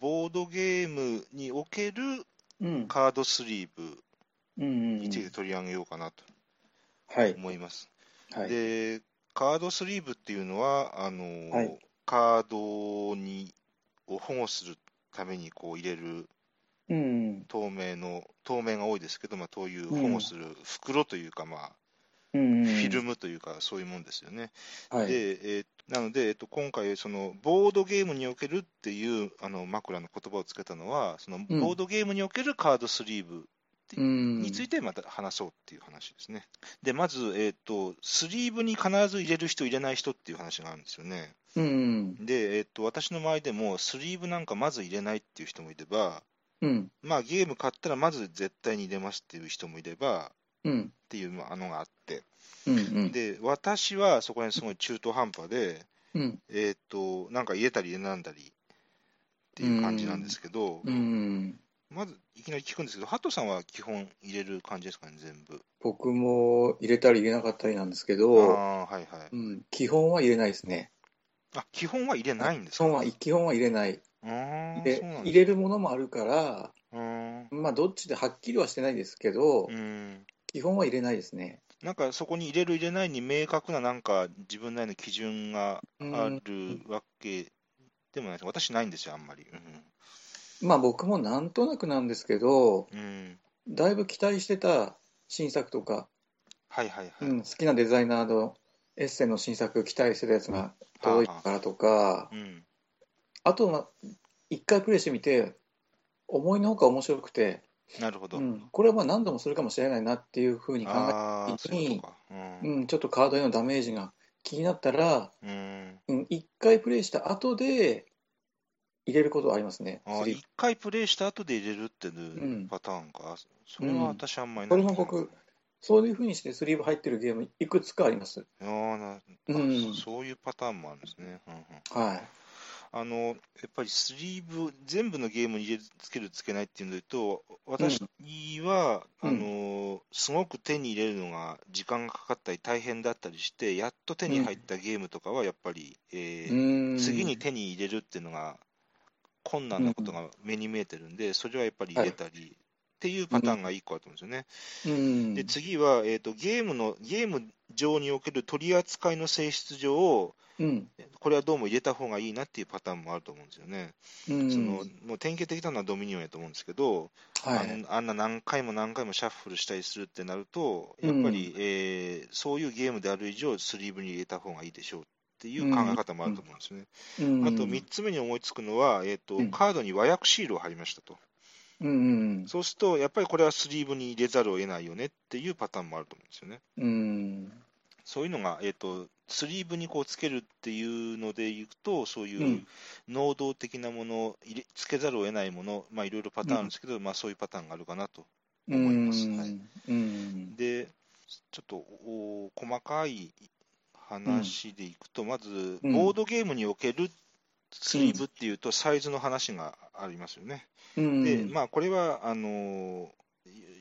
ボードゲームにおけるうん。カードスリーブ。について取り上げようかなとはい。思います。はい。で、カードスリーブっていうのは、あのはいカードにを保護するためにこう入れるうん。透明の、透明が多いですけど、まあ、そういう保護する袋というか、まあ、うん。フィルムというか、そういうもんですよね。はい。で、えーなので、えっと、今回、そのボードゲームにおけるっていうあの枕の言葉をつけたのは、そのうんボードゲームにおけるカードスリーブうん。についてまた話そうっていう話ですね。で、まず、えっと、スリーブに必ず入れる人、入れない人っていう話があるんですよね。うん。で、えっと、私の周りでも、スリーブなんかまず入れないっていう人もいれば、うん。まあ、ゲーム買ったらまず絶対に入れますっていう人もいれば、うん。っていうのがあって、うん。うん。で、私はそこにすごい中途半端で、うん。えっ、と、なんか入れたり入れなんだりっていう感じなんですけど、うん。まずいきなり聞くんですけど、ハトさんは基本入れる感じですかね、全部。僕も入れたり入れなかったりなんですけあど、あー、はいはい。うん。基本は入れないですね。あ、基本は入れないんですか？基本は、入れない。あーで入れるものもあるから、うーんまあ、どっちではっきりはしてないですけど、うん。基本は入れないですね。なんかそこに入れる入れないに明確ななんか自分なりの基準がうんあるわけでもないです。私ないんですよ、あんまり。まあ、僕もなんとなくなんですけど、うん。うんだいぶ期待してた新作とか、はいはいはい。うん、好きなデザイナーのエッセイの新作期待してたやつが届いたからとか、うん。あとは一回プレイしてみて、思いのほか面白くて、なるほど。うん、これはまあ何度もするかもしれないなっていうふうに考えた時にそういうん。うん、ちょっとカードへのダメージが気になったら、うん。うん、一回プレイした後で入れることはありますね。あスリー一回プレイした後で入れるっていんうパターンか。それは私あんまりこないれも僕、そういうふうにしてスリーブ入ってるゲームいくつかあります。あーなあうんそそういうパターンもあるんですね。うんうんはい。あのやっぱりスリーブ、全部のゲームに入れつける、つけないっていうので言うと、私は、うん。あのすごく手に入れるのが時間がかかったり、大変だったりして、やっと手に入ったゲームとかは、やっぱり、えうーん。次に手に入れるっていうのが困難なことが目に見えてるんで、それはやっぱり入れたり、っていうパターンが1個あると思うんですよね。うん。で次は、えーと、ゲームのゲーム上における取り扱いの性質上、うん。これはどうも入れた方がいいなっていうパターンもあると思うんですよね。うん。そのもう典型的なのはドミニオンやと思うんですけど、はい。あんあんな何回も何回もシャッフルしたりするってなると、やっぱり、えーそういうゲームである以上、スリーブに入れた方がいいでしょうっていう考え方もあると思うんですね。うん。あと3つ目に思いつくのは、えーとうん。カードに和訳シールを貼りましたと。うんうん。そうすると、やっぱりこれはスリーブに入れざるを得ないよねっていうパターンもあると思うんですよね。うん。そういうのが、えー、とスリーブにこうつけるっていうのでいくと、そうういうん。能動的なもの、入れつけざるを得ないもの、まあ、いろいろパターンあるんですけど、まあ、そういうパターンがあるかなとうん。思います。はい、うん。で、ちょっとお細かい話でいくと、まず、うん。ボードゲームにおけるスリーブっていうと、サイズの話がありますよね。うん。で、まあ、これはあのー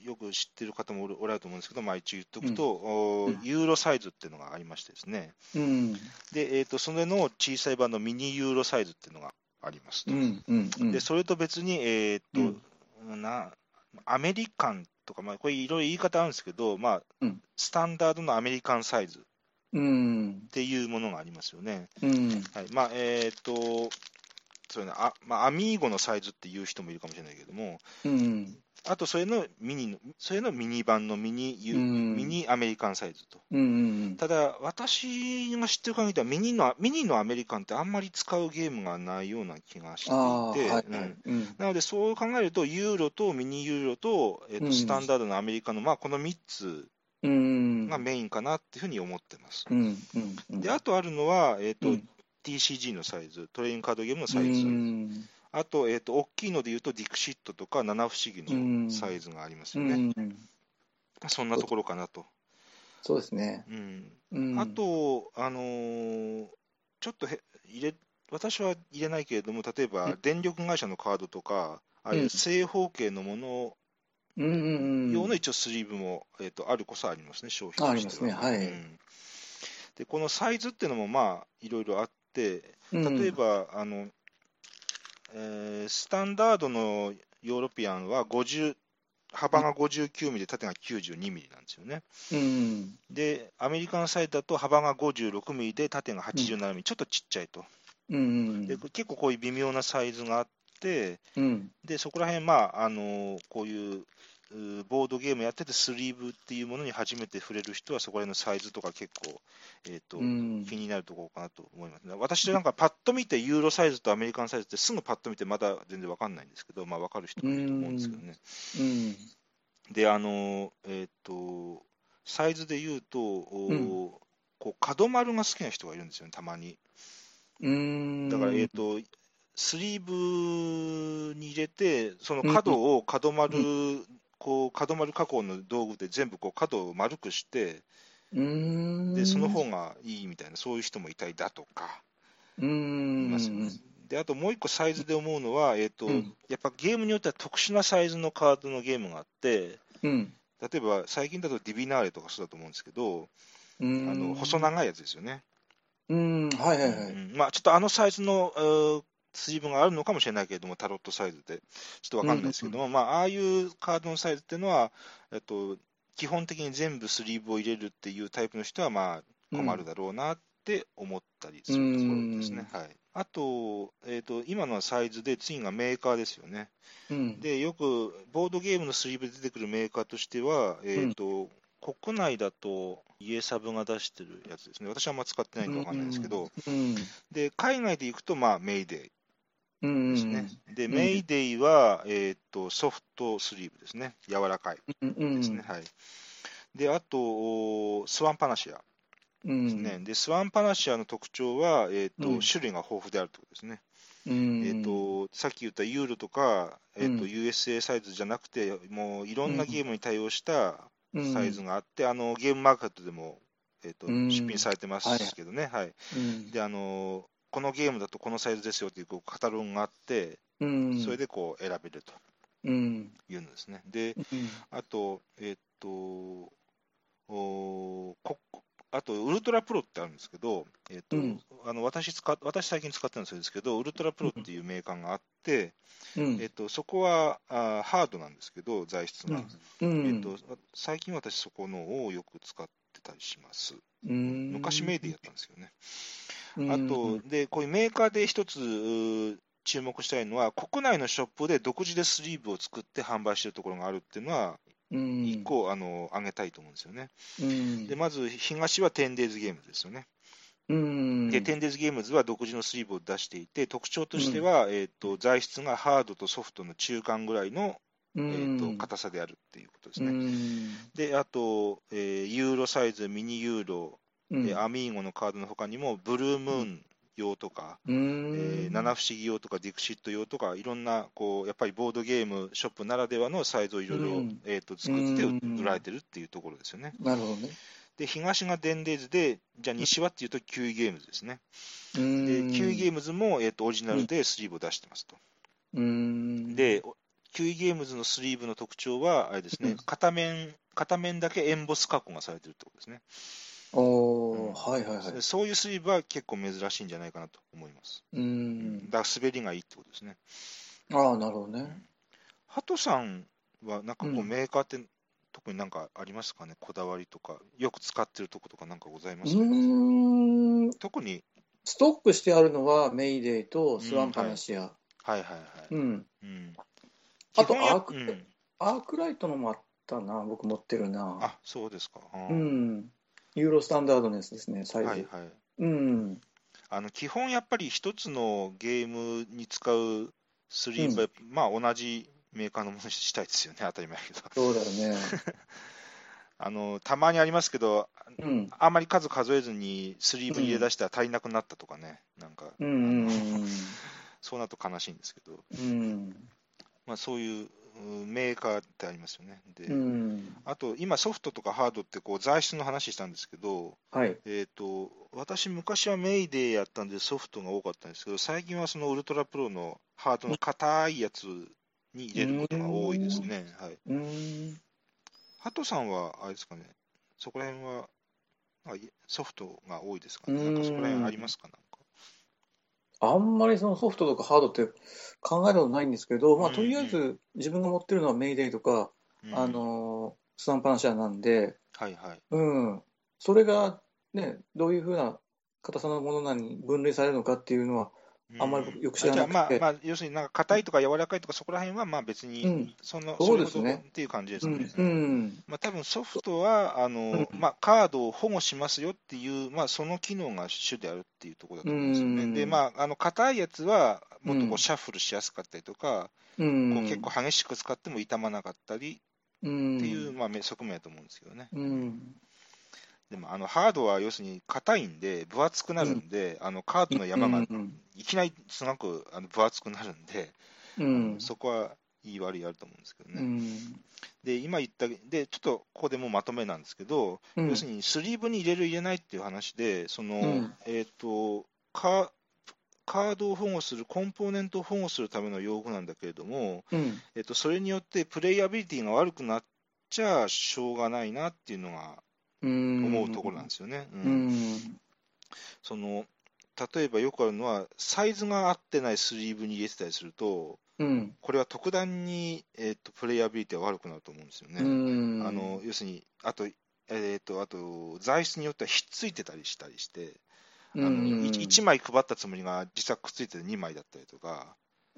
よく知ってる方もおられると思うんですけど、まあ、一応言っておくと、おうん。ユーロサイズっていうのがありましてですね、うん。で、えー、とそれの小さい版のミニユーロサイズっていうのがありますと。で、それと別に、えーとなアメリカンとか、まあ、これいろいろ言い方あるんですけど、まあうん。スタンダードのアメリカンサイズっうん。ていうものがありますよね。うん。はい。まあえーとそうねあまあ、アミーゴのサイズっていう人もいるかもしれないけども、うんあとそれのミニの、それのミニ版のミニユ、うん。ミニアメリカンサイズと。うんただ、私が知ってる限りではミニの、ミニのアメリカンってあんまり使うゲームがないような気がしていて、はい。はうん。なので、そう考えると、ユーロとミニユーロと,、えーとうん。スタンダードのアメリカの、まあ、この3つうんがメインかなっていうふうに思ってます。うんうんうん。で、あとあるのは、えーとうん。TCG のサイズ、トレインカードゲームのサイズ、うんあと,、えーと、大きいのでいうと、ディクシットとか、七不思議のサイズがありますよね。うん。そんなところかなと。そうですね。うん。うん。あと、あのーちょっとへ入れ、私は入れないけれども、例えばうん。電力会社のカードとか、ああいううん。正方形のものうんうんうん。用の一応スリーブも、えー、とあるこそありますね、商品あとしては。ありますねはい。うん。で、このサイズっていうのも、まあ、いろいろあって、うん。例えば、あのえースタンダードのヨーロピアンは50幅が59ミリで縦が92ミリなんですよね。うん。で、アメリカのサイズだと幅が56ミリで縦が87ミリ、ちょっとちっちゃいと。うん。で結構こういう微妙なサイズがあって、うん。でそこら辺、まああのこういうボードゲームやってて、スリーブっていうものに初めて触れる人は、そこら辺のサイズとか結構、えーとうん気になるところかなと思いますね。私なんかパッと見て、ユーロサイズとアメリカンサイズってすぐパッと見て、まだ全然わかんないんですけど、まあ、わかる人もいると思うんですけどね。うん。で、あの、えっ、と、サイズで言うと、おうんこう角丸が好きな人がいるんですよね、たまに。うん。だから、えっ、と、スリーブに入れて、その角を角丸、こう角丸加工の道具で全部こう角を丸くして、うん。でその方がいいみたいな、そういう人もいたりだとか、ういん。であともう一個サイズで思うのは、えーとうんやっぱゲームによっては特殊なサイズのカードのゲームがあって、うん。例えば最近だとディビナーレとかそうだと思うんですけど、うん。あの細長いやつですよね。うん。はいはいはい。うんまあ、ちょっとあのサイズの、えースリーブがあるのかもしれないけれども、タロットサイズで、ちょっとわかんないですけども、まあ、ああいうカードのサイズっていうのは、えっと、基本的に全部スリーブを入れるっていうタイプの人は、まあ、困るだろうなって思ったりするところですね。はい、あと,、えっと、今のはサイズで、次がメーカーですよね。うん。で、よくボードゲームのスリーブで出てくるメーカーとしては、えっと国内だと家サブが出してるやつですね。私はあんま使ってないんでわかんないんですけど、うん。で、海外で行くと、まあ、メイデイうん。ですね。で、うんメイデイは、えーっと、ソフトスリーブですね。柔らかいうん。うん。ですね。はい。で、あと、おスワンパナシアうん。ですね。で、スワンパナシアの特徴は、えーっと、うん種類が豊富であるということですね。うん。えと、さっき言ったユーロとか、えーっと、うん USA サイズじゃなくて、もういろんなゲームに対応したうんサイズがあって、あの、ゲームマーケットでも、えーっと、うん出品されてますけどね。はい。うん。で、あの、このゲームだとこのサイズですよっていうこうカタログがあって、うん。それでこう選べるとうん。いうのですね。で、うん。あと、えっと、おこあと、ウルトラプロってあるんですけど、えっとうんあの私使っ、私最近使ってるんですけど、ウルトラプロっていうメーカーがあって、うんえっと、そこはあハードなんですけど、材質が。うん。えっと、最近私そこのをよく使ってたりします。うん。昔メイでやったんですよね。うんあと、で、こういうメーカーで一つ注目したいのは、国内のショップで独自でスリーブを作って販売してるところがあるっていうのは、うん。一個、あの挙げたいと思うんですよね。うん。で、まず東は 10days ゲームズですよね。うん。で、10days ゲームズは独自のスリーブを出していて、特徴としては、えっと材質がハードとソフトの中間ぐらいの、うえん、っと硬さであるっていうことですうね。ん。で、あと、えーユーロサイズ、ミニユーロ、うん。でアミーゴのカードの他にも、ブルームーン用とか、うん。えー七不思議用とかディクシット用とか、いろんなこうやっぱりボードゲームショップならではのサイズをいろいろうんえーと作ってうん売られてるっていうところですよね。なるほどね。で、東がデンデーズで、じゃあ西はっていうとキウイゲームズですね。うん。で、キウイゲームズも、えー、とオリジナルでスリーブを出してますと。うん。で、おキウイゲームズのスリーブの特徴は、あれですね、うん片面、片面だけエンボス加工がされてるってことですね。おー、はいはいはいで。そういうスリーブは結構珍しいんじゃないかなと思います。うん。だから滑りがいいってことですね。ああ、なるほどね。ハトさんは、なんかこう、うんメーカーって、特になんかありますかね、こだわりとか、よく使ってるとことかなんかございますか、うーん。特に、ストックしてあるのはメイデーとスワンパナシア。はいはいはい。うん。うん、あとアークうんアークライトのもあったな。僕持ってるな。あ、そうですか。う。ん。ユーロスタンダードのやつですね、サイズ。はいはい。うん。あの基本やっぱり一つのゲームに使うスリーブは、まあ同じメーカーのものにしたいですよね、当たり前だけど。そうだよね。あのたまにありますけど、うん。あんまり数数えずにスリーブ入れ出したら足りなくなったとかね、なんか、うん。うん そうなると悲しいんですけど、うん。まあ、そういううんメーカーってありますよね。で、うん。あと今、ソフトとかハードってこう材質の話したんですけど、はい。えー、と私、昔はメイデーやったんでソフトが多かったんですけど、最近はそのウルトラプロのハードの硬いやつに入れることが多いですね。はい、うん。ハトさんは、あれですかね、そこら辺はソフトが多いですかね。うんなんかそこら辺ありますかな？んか。あんまりそのソフトとかハードって考えたことないんですけど、まあ、うんとりあえず自分が持ってるのはメイデイとか、うん。あのスタンパンシャなんで、はいはい。うん、それが、ね、どういうふうな硬さのものなのに分類されるのかっていうのは、あんまり僕よく知らなくまあ、まあ、要するになんか硬いとか柔らかいとかそこら辺はまあ別に、うん。そのそうですね。っていう感じですね。うんうん。まあ多分ソフトはあの、うん。まあ、カードを保護しますよっていう、まあ、その機能が主であるっていうところだと思うんですよね。うん。で、まあ、あの硬いやつはもっとこうシャッフルしやすかったりとか、うん。こう結構激しく使っても傷まなかったりうんっていう、まあ、め側面だと思うんですけどね。うんでもあのハードは要するに硬いんで、分厚くなるんで、あのカードの山がうんいきなりすごくあの分厚くなるんで、うん。そこはいい悪いあると思うんですけどね。うん。で、今言った、で、ちょっとここでもうまとめなんですけど、うん。要するにスリーブに入れる、入れないっていう話で、その、うん。えっ、とカ、カードを保護する、コンポーネントを保護するための用具なんだけれども、うん。えっと、それによってプレイアビリティが悪くなっちゃしょうがないなっていうのがうん思うところなんですよね。うん。うん。その例えばよくあるのは、サイズが合ってないスリーブに入れてたりすると、うんこれは特段に、えっとプレイアビリティが悪くなると思うんですよね。うん。あの要するに、あと、えっとあと材質によってはひっついてたりしたりして、あのうん。1, 枚配ったつもりが実はくっついてて2枚だったりとか、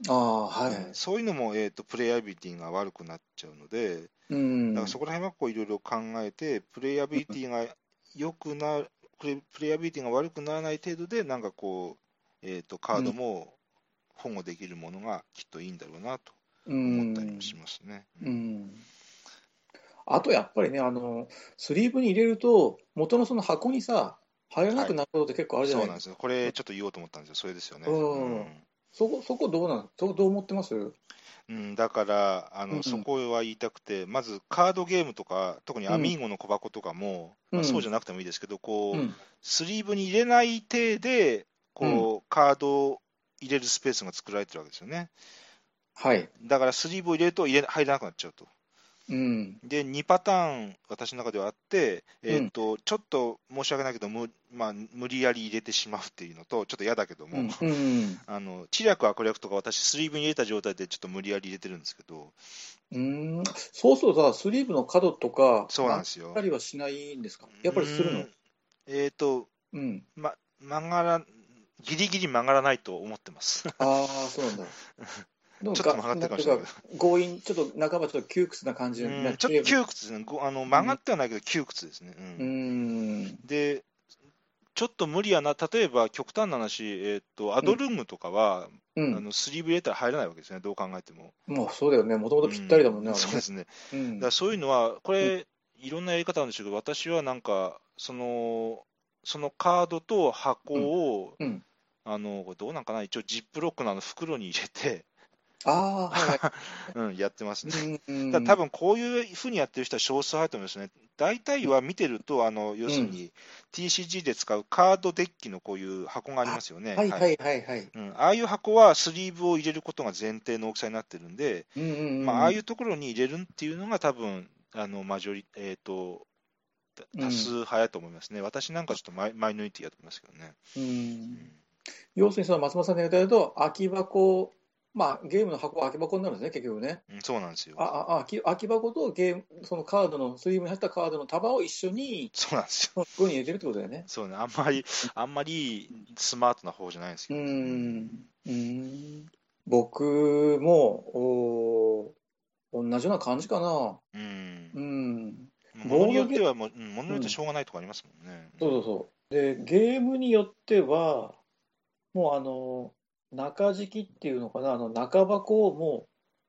ああはいうんそういうのも、えー、とプレイアビリティが悪くなっちゃうので、うんだからそこら辺はこういろいろ考えて、プレイアビリティが良くなる、プレプレイアビリティが悪くならない程度で、なんかこう、えー、とカードも保護できるものがきっといいんだろうなと思ったりもしますね。う。んあとやっぱりね、あの、スリーブに入れると、元のその箱にさ、入らなくなることって結構あるじゃないですか。そうなんですよ。これちょっと言おうと思ったんですよ。それですよね。うんそこ、そこどうなん？どうどう思ってます？うん、だからあの、うんそこは言いたくて、まずカードゲームとか、特にアミーゴの小箱とかも、うんまあそうじゃなくてもいいですけど、こう、うん。スリーブに入れない体で、こう、カードを入れるスペースが作られてるわけですよね。はい。だからスリーブを入れると入れ入らなくなっちゃうと。うん。で、2パターン、私の中ではあって、えーとちょっと申し訳ないけどむ、まあ、無理やり入れてしまうっていうのと、ちょっと嫌だけども、うん。うん。あの知略、悪略とか、私、スリーブに入れた状態でちょっと無理やり入れてるんですけど、うん。そうするとさ、スリーブの角とか、そうなんですよ曲がったりはしないんですか？やっぱりするの？うんえっ、と、うん。ま、曲がら、ギリギリ曲がらないと思ってます。ああ、そうなんだ。ちょっと曲がってるかもしれない強引、ちょっと半ばちょっと窮屈な感じになうん、ってちょっと窮屈ですね。ごあの曲がってはないけど窮屈ですね。うんうん。で、ちょっと無理やな、例えば極端な話、えーっとアドルームとかは、うん。あのスリーブ入れたら入らないわけですね、どう考えても。もうそうだよね。もともとぴったりだもんね。うあれねそうですね。うんだからそういうのは、これ、いろんなやり方なんでしょうけど、私はなんか、その、そのカードと箱を、うんうんあの、どうなんかな、一応ジップロックのあの袋に入れて、ああ、はいはうん、やってますね。だから多分こういうふうにやってる人は少数派だと思いますね。大体は見てると、あの要するに TCG で使うカードデッキのこういう箱がありますよね。はいはいはいはい。うん、ああいう箱はスリーブを入れることが前提の大きさになってるんで、うんうんうんまあ、ああいうところに入れるっていうのが多分あのマジョリ、えー、とうん多数派やと思いますね。私なんかちょっとマイマイノリティやと思いますけどね。うん要するにその松本さんの言うと、空き箱、まあゲームの箱は空き箱になるんですね、結局ね。うん、そうなんですよあ。ああ空き空き箱とゲーム、そのカードの、スリーブに入ったカードの束を一緒に、そうなんですよ。その袋に入れてるってことだよね。そうね、あんまり、あんまりスマートな方じゃないんですけうど。ん。うん。僕も、お同じような感じかな。うんう。ん。ものによってはもう、うんものによってしょうがないとかありますもんね。そうそうそう。で、ゲームによっては、もうあの、中敷きっていうのかな、あの中箱をも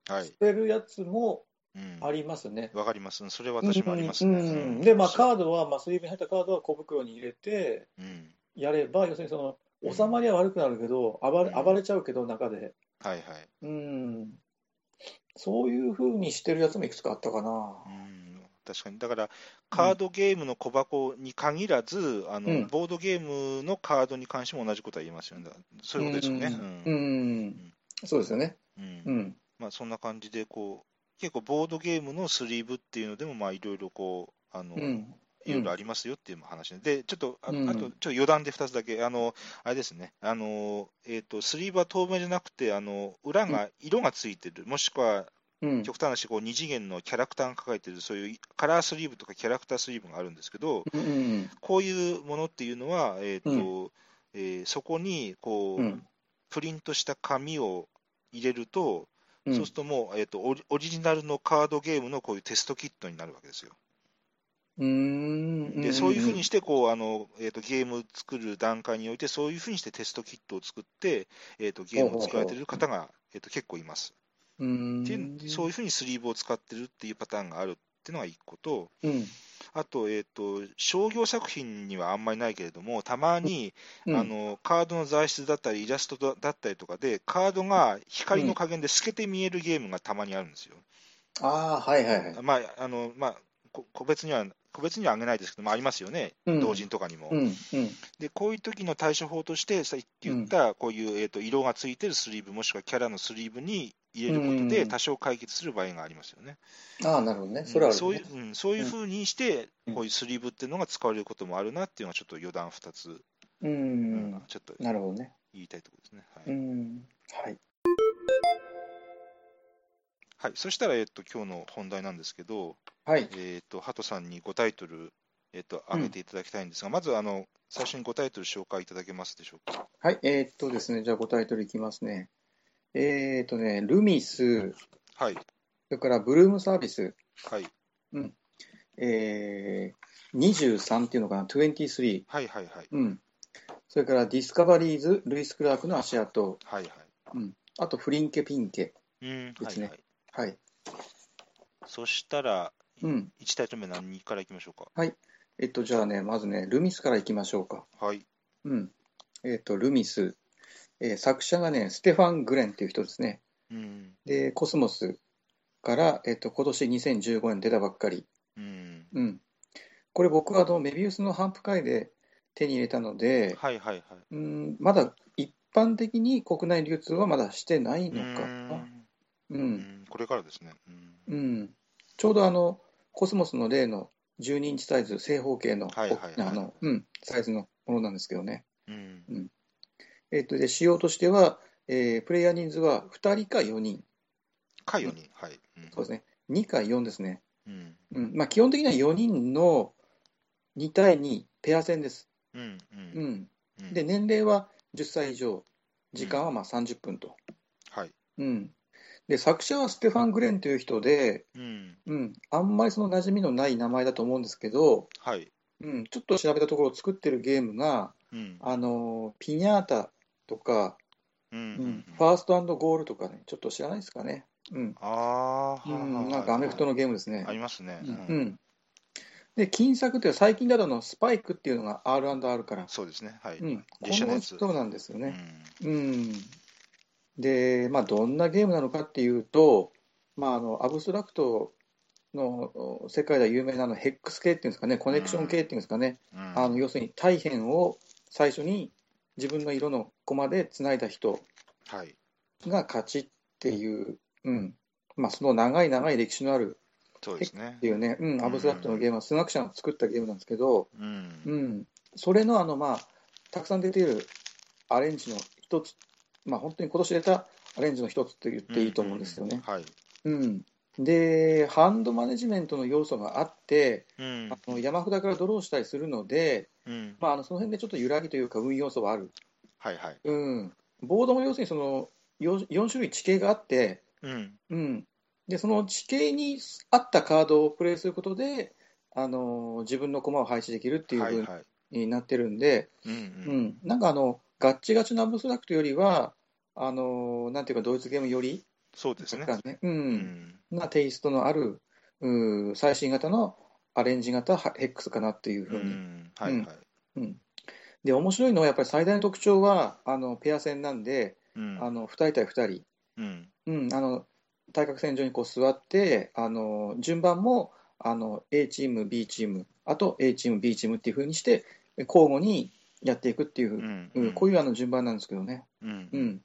はいう捨。てるやつもうんありますね。わかります。それは私もありますね。うんうんうんで、まあ、カードは、まあ、スリーブに入ったカードは小袋に入れてうん。やれば、要するにその、収まりは悪くなるけど、暴れうん暴れちゃうけど、中で。はいはい。うん。そういうふうにしてるやつもいくつかあったかな。うん、確かに。だから、カードゲームの小箱に限らず、あの、うんボードゲームのカードに関しても同じことは言えますよね。そういうことですよね。ううんん。そうですよね。うんうん。まあ、そんな感じで、こう、結構ボードゲームのスリーブっていうのでも、まあ、いろいろこう、あの、うん。いろいろありますよっていう話で、でちょっと、ああと、ちょっと余談で2つだけ、あの、あれですね、あの、えっ、ー、と、スリーブは透明じゃなくて、あの、裏が、色がついてる、もしくは、極端なし、こう、二次元のキャラクターが書かれてる、そういうカラースリーブとかキャラクタースリーブがあるんですけど、こういうものっていうのは、えっ、ー、と、えー、そこに、こう、プリントした紙を入れると、そうするともう、えーと、オリジナルのカードゲームのこういうテストキットになるわけですよ。うんでそういうふうにしてこうあの、えーと、ゲームを作る段階において、そういうふうにしてテストキットを作って、えーと、ゲームを作られている方が、えー、と結構います。うん。でそういうふうにスリーブを使ってるっていうパターンがあるっていうのが1個と、うん、あと,、えーと、商業作品にはあんまりないけれども、たまに、うん、あのカードの材質だったり、イラストだったりとかで、カードが光の加減で透けて見えるゲームがたまにあるんですよ。うん、ああ、はいはいはい。まああのまあ、個別には個別にはあげないですけども、ありますよね、うん、同人とかにも。うんうん、で、こういう時の対処法として、さっき言った、こういう、えーと、色がついてるスリーブ、もしくはキャラのスリーブに入れることで、多少解決する場合がありますよね。ああ、なるほどね、それは、ね、そういう、うん、そういうふうにして、こういうスリーブっていうのが使われることもあるなっていうのは、ちょっと余談2つ、うん、ちょっとなるほどね。言いたいところですね。はい、うん。はい。はい、そしたら、えっと、今日の本題なんですけど、はい。えっと、ハトさんに5タイトル、えっと、挙げていただきたいんですが、うん、まず、あの、最初に5タイトル紹介いただけますでしょうか？はい、えー、っとですね、じゃあ5タイトルいきますね。えー、っとね、ルミス、はい。それからブルームサービス、はい。うん。えー、23っていうのかな、23。はいはいはい。うん。それからディスカバリーズ、ルイス・クラークの足跡。はいはい。うん。あと、フリンケ・ピンケですね。はい、はい。そしたら、うん、1タイトル目何からいきましょうか？はい。えっと、じゃあね、まずね、ルミスからいきましょうか。はい。うん。えっと、ルミス。えー、作者がね、ステファン・グレンっていう人ですね。うん、で、コスモスから、えっと、今年2015年出たばっかり。うん。うん。これ僕はあのメビウスの反復会で手に入れたので、はいはいはい。うん、まだ一般的に国内流通はまだしてないのかな。うん、これからですね。うん、うん、ちょうどあのコスモスの例の12インチサイズ、正方形の,、はいはいはい、あのうん、サイズのものなんですけどね。うんうんえーと、で仕様としては、えー、プレイヤー人数は2人か4人。か4人、はい、うん、そうですね。2か4ですね。うん。うん。まあ、基本的には4人の2対2、ペア戦です。うんうん。うん、で年齢は10歳以上、時間はまあ30分と。はい。うん、で作者はステファン・グレンという人で、うん。うん、あんまりその馴染みのない名前だと思うんですけど、はい。うん、ちょっと調べたところ作ってるゲームが、うん、あのピニャータとか、うんファーストゴールとかね、ちょっと知らないですかね。うん、ああ、うん、なんかアメフトのゲームですね。ありますね。うん、で、金作っていう最近だとのスパイクっていうのが R&R から。そうですね。はい。うん、この人なんですよね。うん、うんで、まあ、どんなゲームなのかっていうと、まあ、あのアブストラクトの世界では有名なのヘックス系っていうんですかね、コネクション系っていうんですかね、うん、あの要するに大変を最初に自分の色の駒でつないだ人が勝ちっていう、うん。まあ、その長い長い歴史のあるそうですね。っていうね、うん、アブストラクトのゲームは数学者が作ったゲームなんですけど、うん、うん、それのあの、まあ、たくさん出ているアレンジの一つまあ、本当に今年出たアレンジの一つと言っていいと思うんですよね。はい。うん、で、ハンドマネジメントの要素があって、うん、あの山札からドローしたりするので、うん。まあ、あのその辺でちょっと揺らぎというか、運要素はある。はいはい。うん、ボードも要するにその 4, 4種類地形があって、うん。うん、でその地形に合ったカードをプレイすることで、あの自分の駒を配置できるっていうふうになってるんで、なんかあの、ガッチガチなアブストラクトよりは、あのなんていうか、ドイツゲームより、そうですね。ね。うん、なテイストのある、う最新型のアレンジ型ヘックスかなっていうふうに。はいはい。うん。で、面白いのは、やっぱり最大の特徴は、あのペア戦なんで、うん、あの2人対2人、うん。うん、あの対角線上にこう座って、あの順番もあの A チーム、B チーム、あと A チーム、B チームっていうふうにして、交互にやっていくっていう、うん。うん、こういうあの順番なんですけどね。うん。うん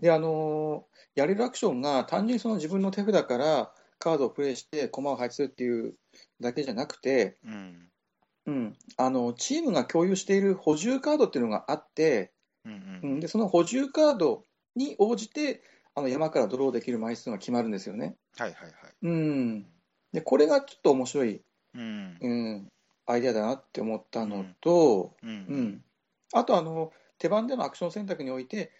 で、あのやれるアクションが単純にその自分の手札からカードをプレイして駒を配置するっていうだけじゃなくて、うん。うん、あのチームが共有している補充カードっていうのがあって、うんううんん、でその補充カードに応じてあの山からドローできる枚数が決まるんですよね。はいはいはい。うん、でこれがちょっと面白い、うん。うん、アイデアだなって思ったのと、う。うんん、あとあの手番でのアクション選択において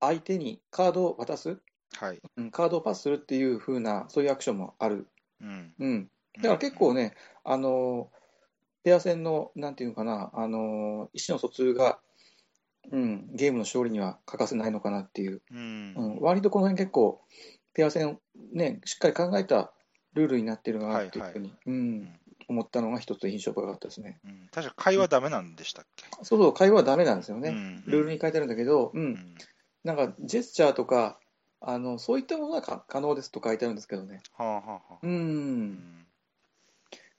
相手にカードを渡す、はい。うん、カードをパスするっていう風なそういうアクションもある。うん。うん、だから結構ね、あのペア戦のなんていうのかな、あの意思の疎通が、うん、ゲームの勝利には欠かせないのかなっていう、うん。うん、割とこの辺結構、ペア戦、ね、しっかり考えたルールになってるなっていうふうに、うん、思ったのが一つ印象深かったですね。うん確か会話ダメなんでしたっけ？そうそう、会話はダメなんですよね。うんルールに書いてあるんだけど、う、うんん。なんかジェスチャーとか、あのそういったものがか可能ですと書いてあるんですけどね。はあはあはあ。う、うんん。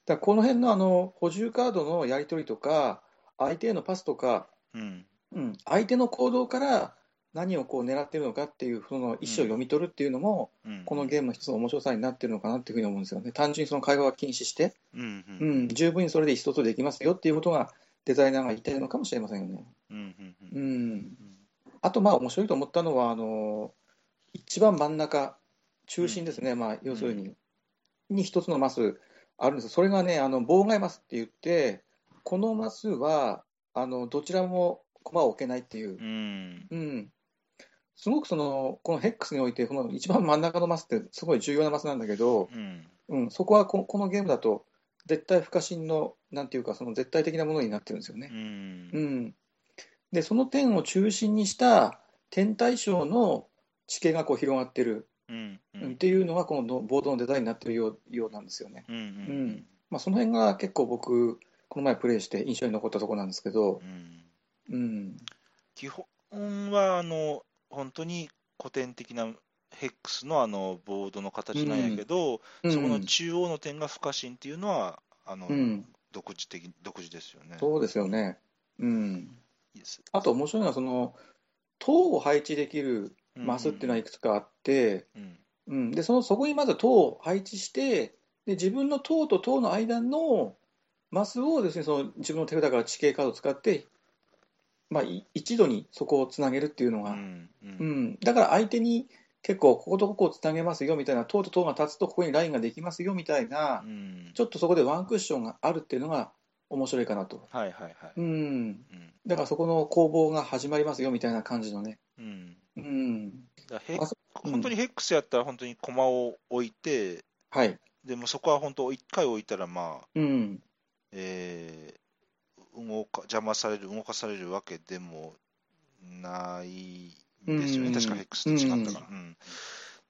だこの辺のあの補充カードのやり取りとか、相手へのパスとか、うん。うん、相手の行動から何をこう狙っているのかっていう、その意思を読み取るっていうのも、うん。このゲームの一つの面白さになってるのかなっていうふうに思うんですよね。単純にその会話は禁止して、うん。ううん。ん、十分にそれで意思疎通できますよっていうことがデザイナーが言いたいのかもしれませんよね。うん。うん。ううん。ん、あと、まあ面白いと思ったのは、あの一番真ん中、中心ですね、まあ、要するに、に一つのマスあるんですそれがね、あの妨害マスって言って、このマスはあのどちらも駒を置けないっていうう、ん。うん、すごくそのこのヘックスにおいて、この一番真ん中のマスってすごい重要なマスなんだけど、うん。うん、そこはここのゲームだと、絶対不可侵の、なんていうか、その絶対的なものになってるんですよね。うんう。ん、でその点を中心にした天体ショーの地形がこう広がってる、っていうのがこのボードのデザインになってるようなんですよね。うん。う。うんまあ、その辺が結構僕、この前プレイして印象に残ったところなんですけど、うん。うん、基本は、あの、本当に古典的なヘックスのあのボードの形なんやけど、うんそこの中央の点が不可侵っていうのは、あの、うん、独自的、独自ですよね。そうですよね。うん、いいです。あと面白いのは、その塔を配置できるマスっていうのはいくつかあって、うん。うん、でそのそこにまず塔を配置してで、自分の塔と塔の間のマスをですねその自分の手札から地形カードを使って、まあ、い一度にそこをつなげるっていうのが、うん。う。うんん、だから相手に結構、こことここをつなげますよみたいな、塔と塔が立つとここにラインができますよみたいな、うん。ちょっとそこでワンクッションがあるっていうのが面白いかなと。はいはいはい。うん、うん。だからそこの攻防が始まりますよみたいな感じのね。うん。うん、だヘ本当にヘックスやったら、本当に駒を置いて、はい。でもそこは本当、一回置いたら、まあ、うん、えー動か邪魔される、動かされるわけでもないんですよね、うん確かヘックスと違ったから。うん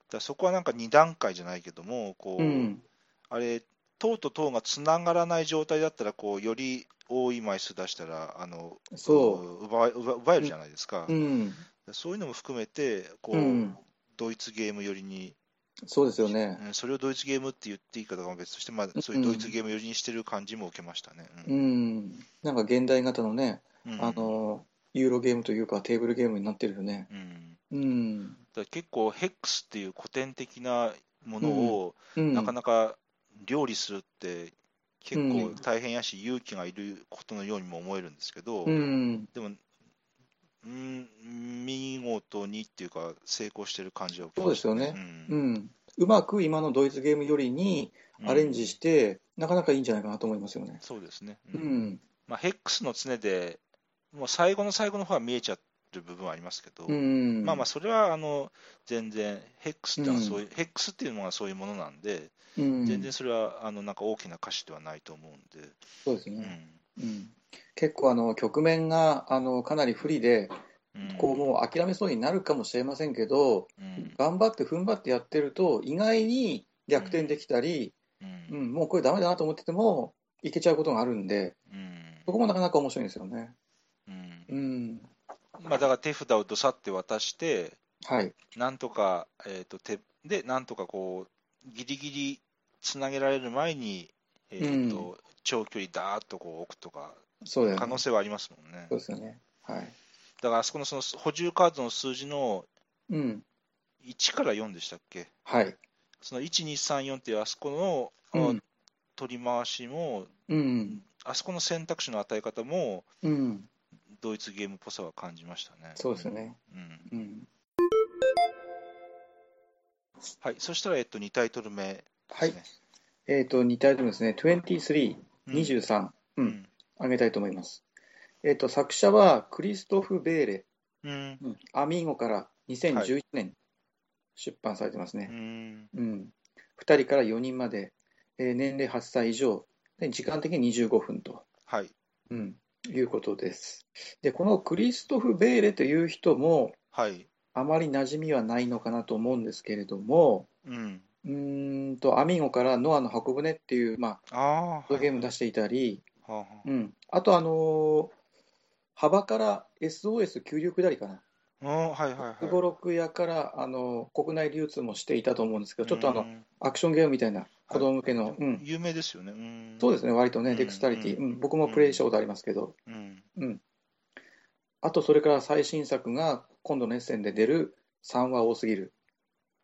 だからそこはなんか2段階じゃないけども、こう、うん、あれ、塔と塔がつながらない状態だったら、こうより多い枚数出したら、あのそう。奪え奪奪えるじゃないですか、うん、そういうのも含めて、こう、うん。ドイツゲーム寄りに、そうですよね。うんそれをドイツゲームって言っていいかどうかは別として、まあ、そういうドイツゲーム寄りにしてる感じも受けましたね。ううん。ん、なんか現代型のね、うん。あのユーロゲームというか、テーブルゲームになってるよね。うん。うん、だ結構、ヘックスっていう古典的なものを、うん、なかなか料理するって、結構うん。大変やし、勇気がいることのようにも思えるんですけど、うん、でも、うん、見事にっていうか、成功してる感じはそうですよね。ううん。ん、うまく今のドイツゲームよりにアレンジうんして、なかなかいいんじゃないかなと思いますよね。そうですね。ううんん、まあ、ヘックスの常で、もう最後の最後の方は見えちゃってる部分はありますけど、うん、まあまあ、それはあの全然、ヘックスってのはそういう、ヘックスっていうのはそういうものなんで、うん、全然それはあのなんか大きな歌詞ではないと思うんで、そうですね。うん。うん、結構あの局面があのかなり不利で、うん。こうもう諦めそうになるかもしれませんけど、うん。頑張って踏ん張ってやってると、意外に逆転できたり、うん。うん、もうこれダメだなと思ってても、いけちゃうことがあるんで、うん。そこもなかなか面白いんですよね。うん。うん、まあ、だから手札をどさって渡して、はい。なんとか、えー、と手で、なんとかこう、ギリギリつなげられる前に、えーと長距離だーっとこう置くとか、ね。可能性はありますもんね。そうですよね。はい。だから、あそこのその補充カードの数字のうん。1から4でしたっけ？はい。その1、2、3、4っていうあそこの、うん、取り回しも、うん、あそこの選択肢の与え方も、うん、ドイツゲームっぽさは感じましたね。そうですね。うん。はい、そしたら、えっと、2タイトル目、ね、はい。えっ、ー、と、2タイトルですね。23、23、うん、うん、あげたいと思います。えっ、ー、と、作者はクリストフ・ベーレ、うん、アミーゴから2011年出版されてますね。うん、うん、2人から4人まで、えー、年齢8歳以上、で時間的に25分と、はい。うん、いうことです。で、このクリストフ・ベーレという人も、はい、あまり馴染みはないのかなと思うんですけれども、うんうんとアミーゴからノアの箱舟っていう、まあ、あゲーム出していたり、はあうん、あと、あのー、幅から SOS 急流下りかな。はいはいはい。五六屋からあの国内流通もしていたと思うんですけど、ちょっとあのアクションゲームみたいな子供向けの、うん、有名ですよね。そうですね、割とね、デクスタリティ、うん、僕もプレイしたことありますけど、うん。うん、あとそれから最新作が今度のエッセンで出る3話多すぎる。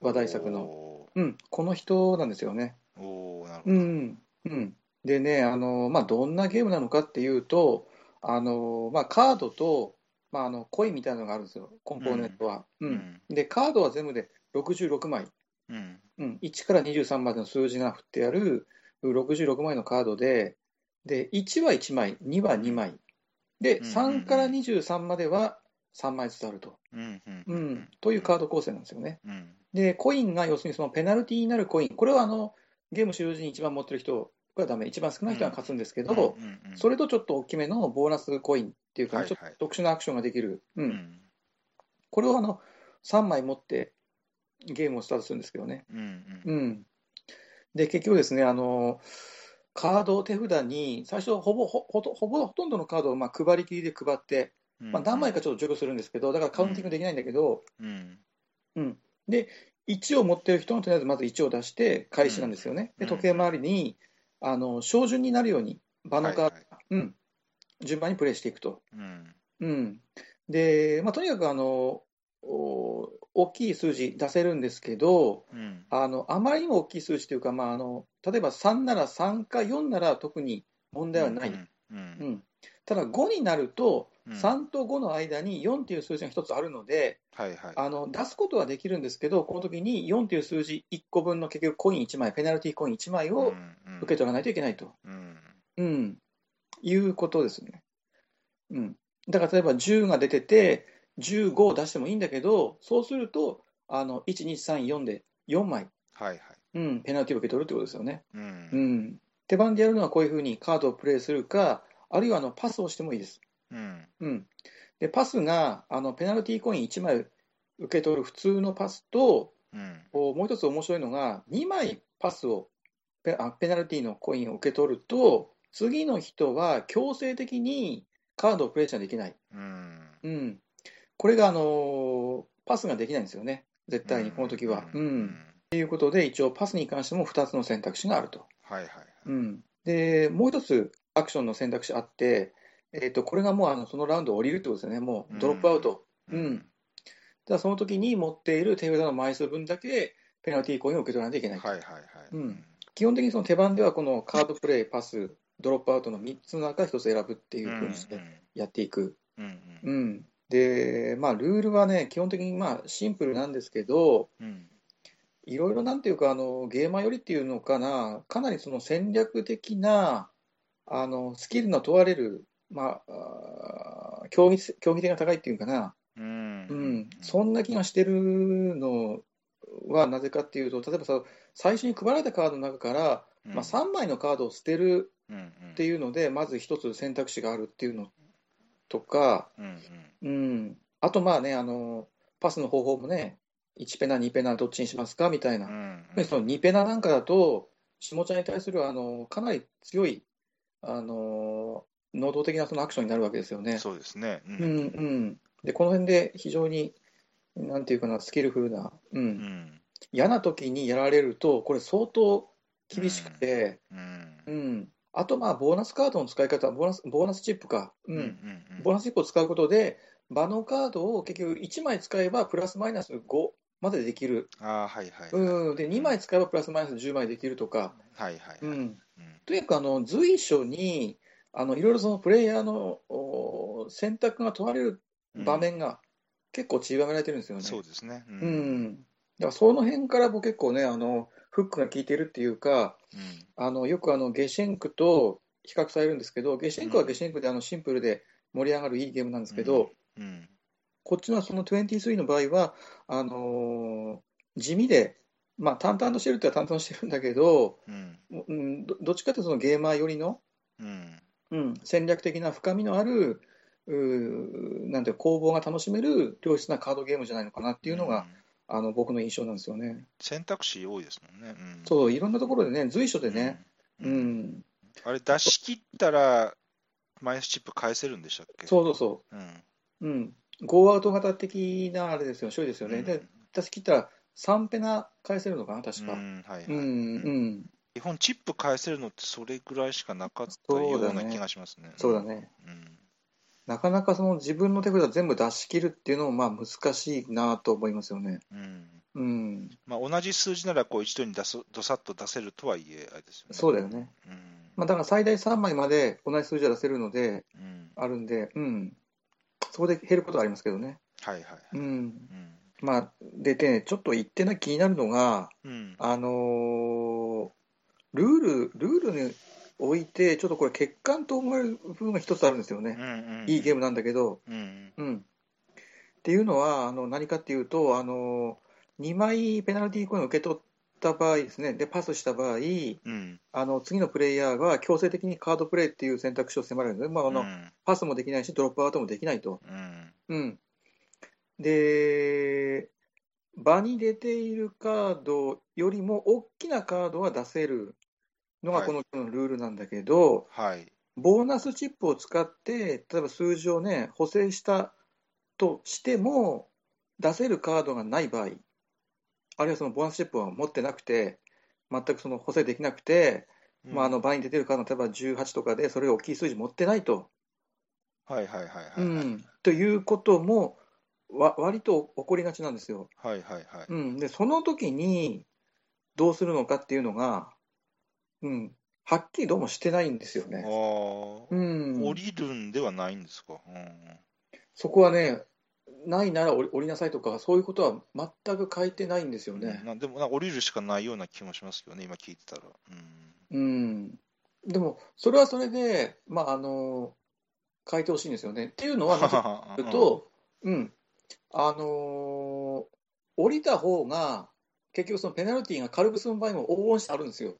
話題作の、うん、この人なんですよね。おなるほど、うん。うん、でね、あのまあ、どんなゲームなのかっていうと、あのまあ、カードとまあ、あのコインみたいなのがあるんですよ、コンポーネントは。うん、で、カードは全部で66枚、うん。うん、1から23までの数字が振ってある66枚のカードで、で1は1枚、2は2枚、で、3から23までは3枚ずつあると、うんうん、というカード構成なんですよね。うん、で、コインが要するにそのペナルティーになるコイン、これはあのゲーム終了時に一番持ってる人はダメ、一番少ない人が勝つんですけど、それとちょっと大きめのボーナスコインっていうか、ちょっと特殊なアクションができる、うん、これをあの3枚持ってゲームをスタートするんですけどね。うん、うん、で、結局ですね、あのカード手札に、最初ほぼほほほぼほとんどのカードをまあ配りきりで配って、まあ、何枚かちょっと除去するんですけど、だからカウンティングできないんだけど、うん。うん、で、1を持ってる人はとりあえずまず1を出して開始なんですよね。で時計回りにあの照準になるように場のカード、はいはい、うん、順番にプレイしていくと。うん、うん、で、まあ、とにかくあの大きい数字出せるんですけど、うん、あのあまりにも大きい数字というか、まあ、あの例えば3なら3か4なら特に問題はない。うん、うんただ5になると、3と5の間に4という数字が1つあるので、はいはい、あの出すことはできるんですけど、この時に4という数字1個分の結局コイン1枚、ペナルティーコイン1枚を受け取らないといけないと、うん。うん、いうことですね。うん、だから例えば10が出てて、15を出してもいいんだけど、そうすると、あの1、2、3、4で4枚、はいはい。うん、ペナルティーを受け取るってことですよね。うん、うん、手番でやるのはこういうふうにカードをプレイするか、あるいはあのパスをしてもいいです。うん。うん、でパスがあのペナルティーコイン1枚受け取る普通のパスと、うん、もう一つ面白いのが、2枚パスをペあ、ペナルティーのコインを受け取ると、次の人は強制的にカードをプレイしちゃできない。うん、うん、これが、あのパスができないんですよね、絶対に、この時は。うん、ということで、一応、パスに関しても2つの選択肢があると。はいはいうん、でもう一つ、アクションの選択肢あって、えーと、これがもうあのそのラウンドを降りるってことですよね、もうドロップアウト。うん、うん、だその時に持っている手札の枚数分だけペナルティーコインを受け取らないといけない。はいはいはい、うん、基本的にその手番ではこのカードプレイ、パス、ドロップアウトの3つの中1つ選ぶっていうふうにしてやっていく。うん、うん、で、まあ、ルールはね、基本的にまあシンプルなんですけど、いろいろなんていうかあの、ゲーマーよりっていうのかな、かなりその戦略的なあのスキルの問われる、まあ、競技競技性が高いっていうかな、うん、うん、そんな気がしてるのはなぜかっていうと、例えばさ最初に配られたカードの中から、うん、まあ、3枚のカードを捨てるっていうので、まず1つ選択肢があるっていうのとか、うん、うん、あとまあねあの、パスの方法もね、1ペナ、2ペナ、どっちにしますかみたいな、うん、その2ペナなんかだと、下茶に対するあのかなり強いあの能動的なそのアクションになるわけですよね。そうですね、うん、うんうん。でこの辺で非常に、なんていうかな、スキルフルな、うん、うん、嫌な時にやられると、これ、相当厳しくて、うん、うん、あと、まあ、ボーナスカードの使い方、ボーナスボーナスチップか、うん、うんボーナスチップを使うことで、場のカードを結局1枚使えば、プラスマイナス5までできる。あはいはい、うん。で、2枚使えばプラスマイナス10枚できるとか。はいはい、うん。とにかく、あの、随所に、あの、いろいろそのプレイヤーの選択が問われる場面が結構散りばめられてるんですよね。そうですね。うん。うん、だからその辺から僕結構ね、あの、フックが効いてるっていうか、うん、あの、よくあの、ゲシェンクと比較されるんですけど、ゲシェンクはゲシェンクであのシンプルで盛り上がるいいゲームなんですけど、うん、こっちのその23の場合は、あのー、地味で、まあ、淡々としてるっては淡々としてるんだけど、うん、どどっちかというとそのゲーマー寄りの、うん。うん、戦略的な深みのある、うなんて攻防が楽しめる良質なカードゲームじゃないのかなっていうのが、うん、あの僕の印象なんですよね。選択肢多いですもんね。うん、そう、いろんなところでね、随所でね、うん、うん、あれ、出し切ったら、マイナスチップ返せるんでしたっけ？そうそうそう。うん。うん。ゴーアウト型的なあれですよ、処理ですよね。うん、で、出し切ったら3ペナ返せるのかな、確か。うん、はいはい。うん、うん。基本、チップ返せるのってそれぐらいしかなかったような気がしますね。そうだね。うん、なかなかその自分の手札全部出し切るっていうのもまあ難しいなと思いますよね。うんうんまあ、同じ数字ならこう一度に出すどさっと出せるとはいえ、あれですよね。そうだよね。うんまあ、だから最大3枚まで同じ数字は出せるので、うん、あるんで、うん、そこで減ることはありますけどね。はいはい。うん。うん、まあ、で、ね、ちょっと言ってな気になるのが、うん、あのー、ルール、ルールにおいて、ちょっとこれ、欠陥と思われる部分が一つあるんですよね。うんうん、いいゲームなんだけど、うん、うん。っていうのは、あの何かっていうと、あの2枚ペナルティーコインを受け取った場合ですね、でパスした場合、うん、あの次のプレイヤーが強制的にカードプレイっていう選択肢を迫られるので、まああの、うん、パスもできないし、ドロップアウトもできないと。うん、うん、で、場に出ているカードよりも大きなカードは出せるのがこのルールなんだけど、はい、ボーナスチップを使って、例えば数字をね、補正したとしても、出せるカードがない場合、あるいはそのボーナスチップを持ってなくて、全くその補正できなくて、うん、まあ、あの場に出てるカード、例えば18とかで、それが大きい数字持ってないと。はいはいはいはい、うん。ということも、わ割と起こりがちなんですよ。はいはいはい。うん、で、その時に、どうするのかっていうのが、うん、はっきりどうもしてないんですよね。うん。降りるんではないんですか？うん、そこはね、ないなら降りなさいとか、そういうことは全く書いてないんですよね。うん、でも降りるしかないような気もしますけどね、今聞いてたら。うん、うん、でも、それはそれで、まあ、あの書いてほしいんですよね。っていうのは、まず 言うと、うん、あのー、降りた方が、結局そのペナルティーが軽く済む場合も往々してあるんですよ。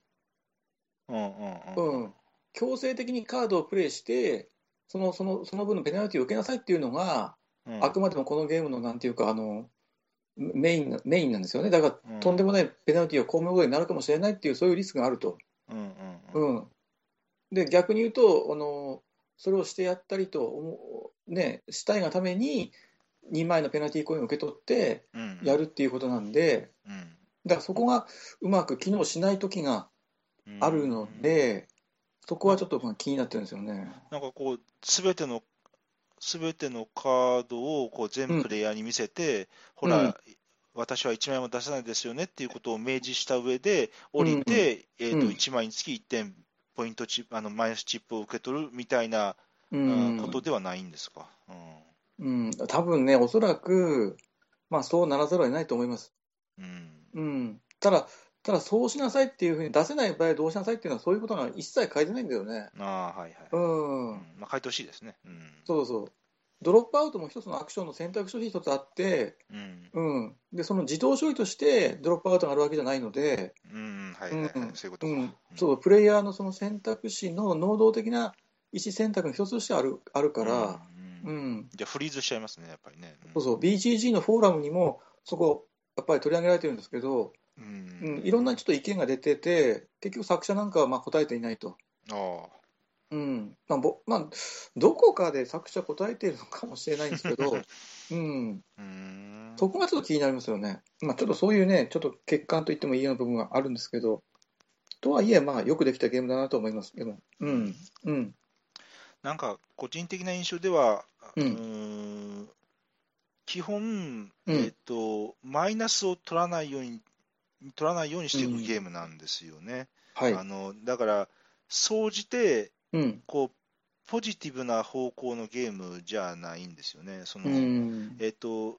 うんうんうん。強制的にカードをプレイして、そのそのその分のペナルティーを受けなさいっていうのが、うん、あくまでもこのゲームのなんていうか、あのメインメインなんですよね。だから、とんでもないペナルティーを被ることになるかもしれないっていう、そういうリスクがあると。うんうんうん、で、逆に言うと、あのそれをしてやったりと、ね、したいがために、2枚のペナルティーコインを受け取ってやるっていうことなんで、うんうん、だからそこがうまく機能しない時があるので、そこはちょっと気になってるんですよね。なんかこう、すべての、すべてのカードをこう全プレイヤーに見せて、うん、ほら、うん、私は1枚も出さないですよねっていうことを明示した上で、降りて、うん、えーと1枚につき1点、ポイントチップあのマイナスチップを受け取るみたいな、うん、ことではないんですか？うん、うん、多分ね、おそらく、まあ、そうならざるを得ないと思います。うん、うん、ただ、ただそうしなさいっていうふうに出せない場合どうしなさいっていうのはそういうことが一切書いてないんだよね。ああ、はいはい。うん。うん、まあ、書いてほしいですね。うん。そうそう。ドロップアウトも一つのアクションの選択肢に一つあって、うん、うん、でその自動処理としてドロップアウトがあるわけじゃないので、うんはいはいはい、そういうことか、うん、そうプレイヤーのその選択肢の能動的な意思選択の一つとしてあるあるから、うん、うん、じゃあフリーズしちゃいますね、やっぱりね。そうそう、BGG のフォーラムにもそこ、やっぱり取り上げられてるんですけど、うん、いろんなちょっと意見が出てて、結局作者なんかはまあ答えていないと。あうん。まあぼまあ、どこかで作者答えているのかもしれないんですけど、うん、うん。そこがちょっと気になりますよね。まあ、ちょっとそういうね、ちょっと欠陥と言ってもいいような部分があるんですけど、とはいえ、まあ、よくできたゲームだなと思います。でも、うん、うん。なんか、個人的な印象では、うん、基本、えーと、マイナスを取らないように取らないようにしていくゲームなんですよね。はい、あのだから、総じて、うん、こうポジティブな方向のゲームじゃないんですよね。その、えっ、と、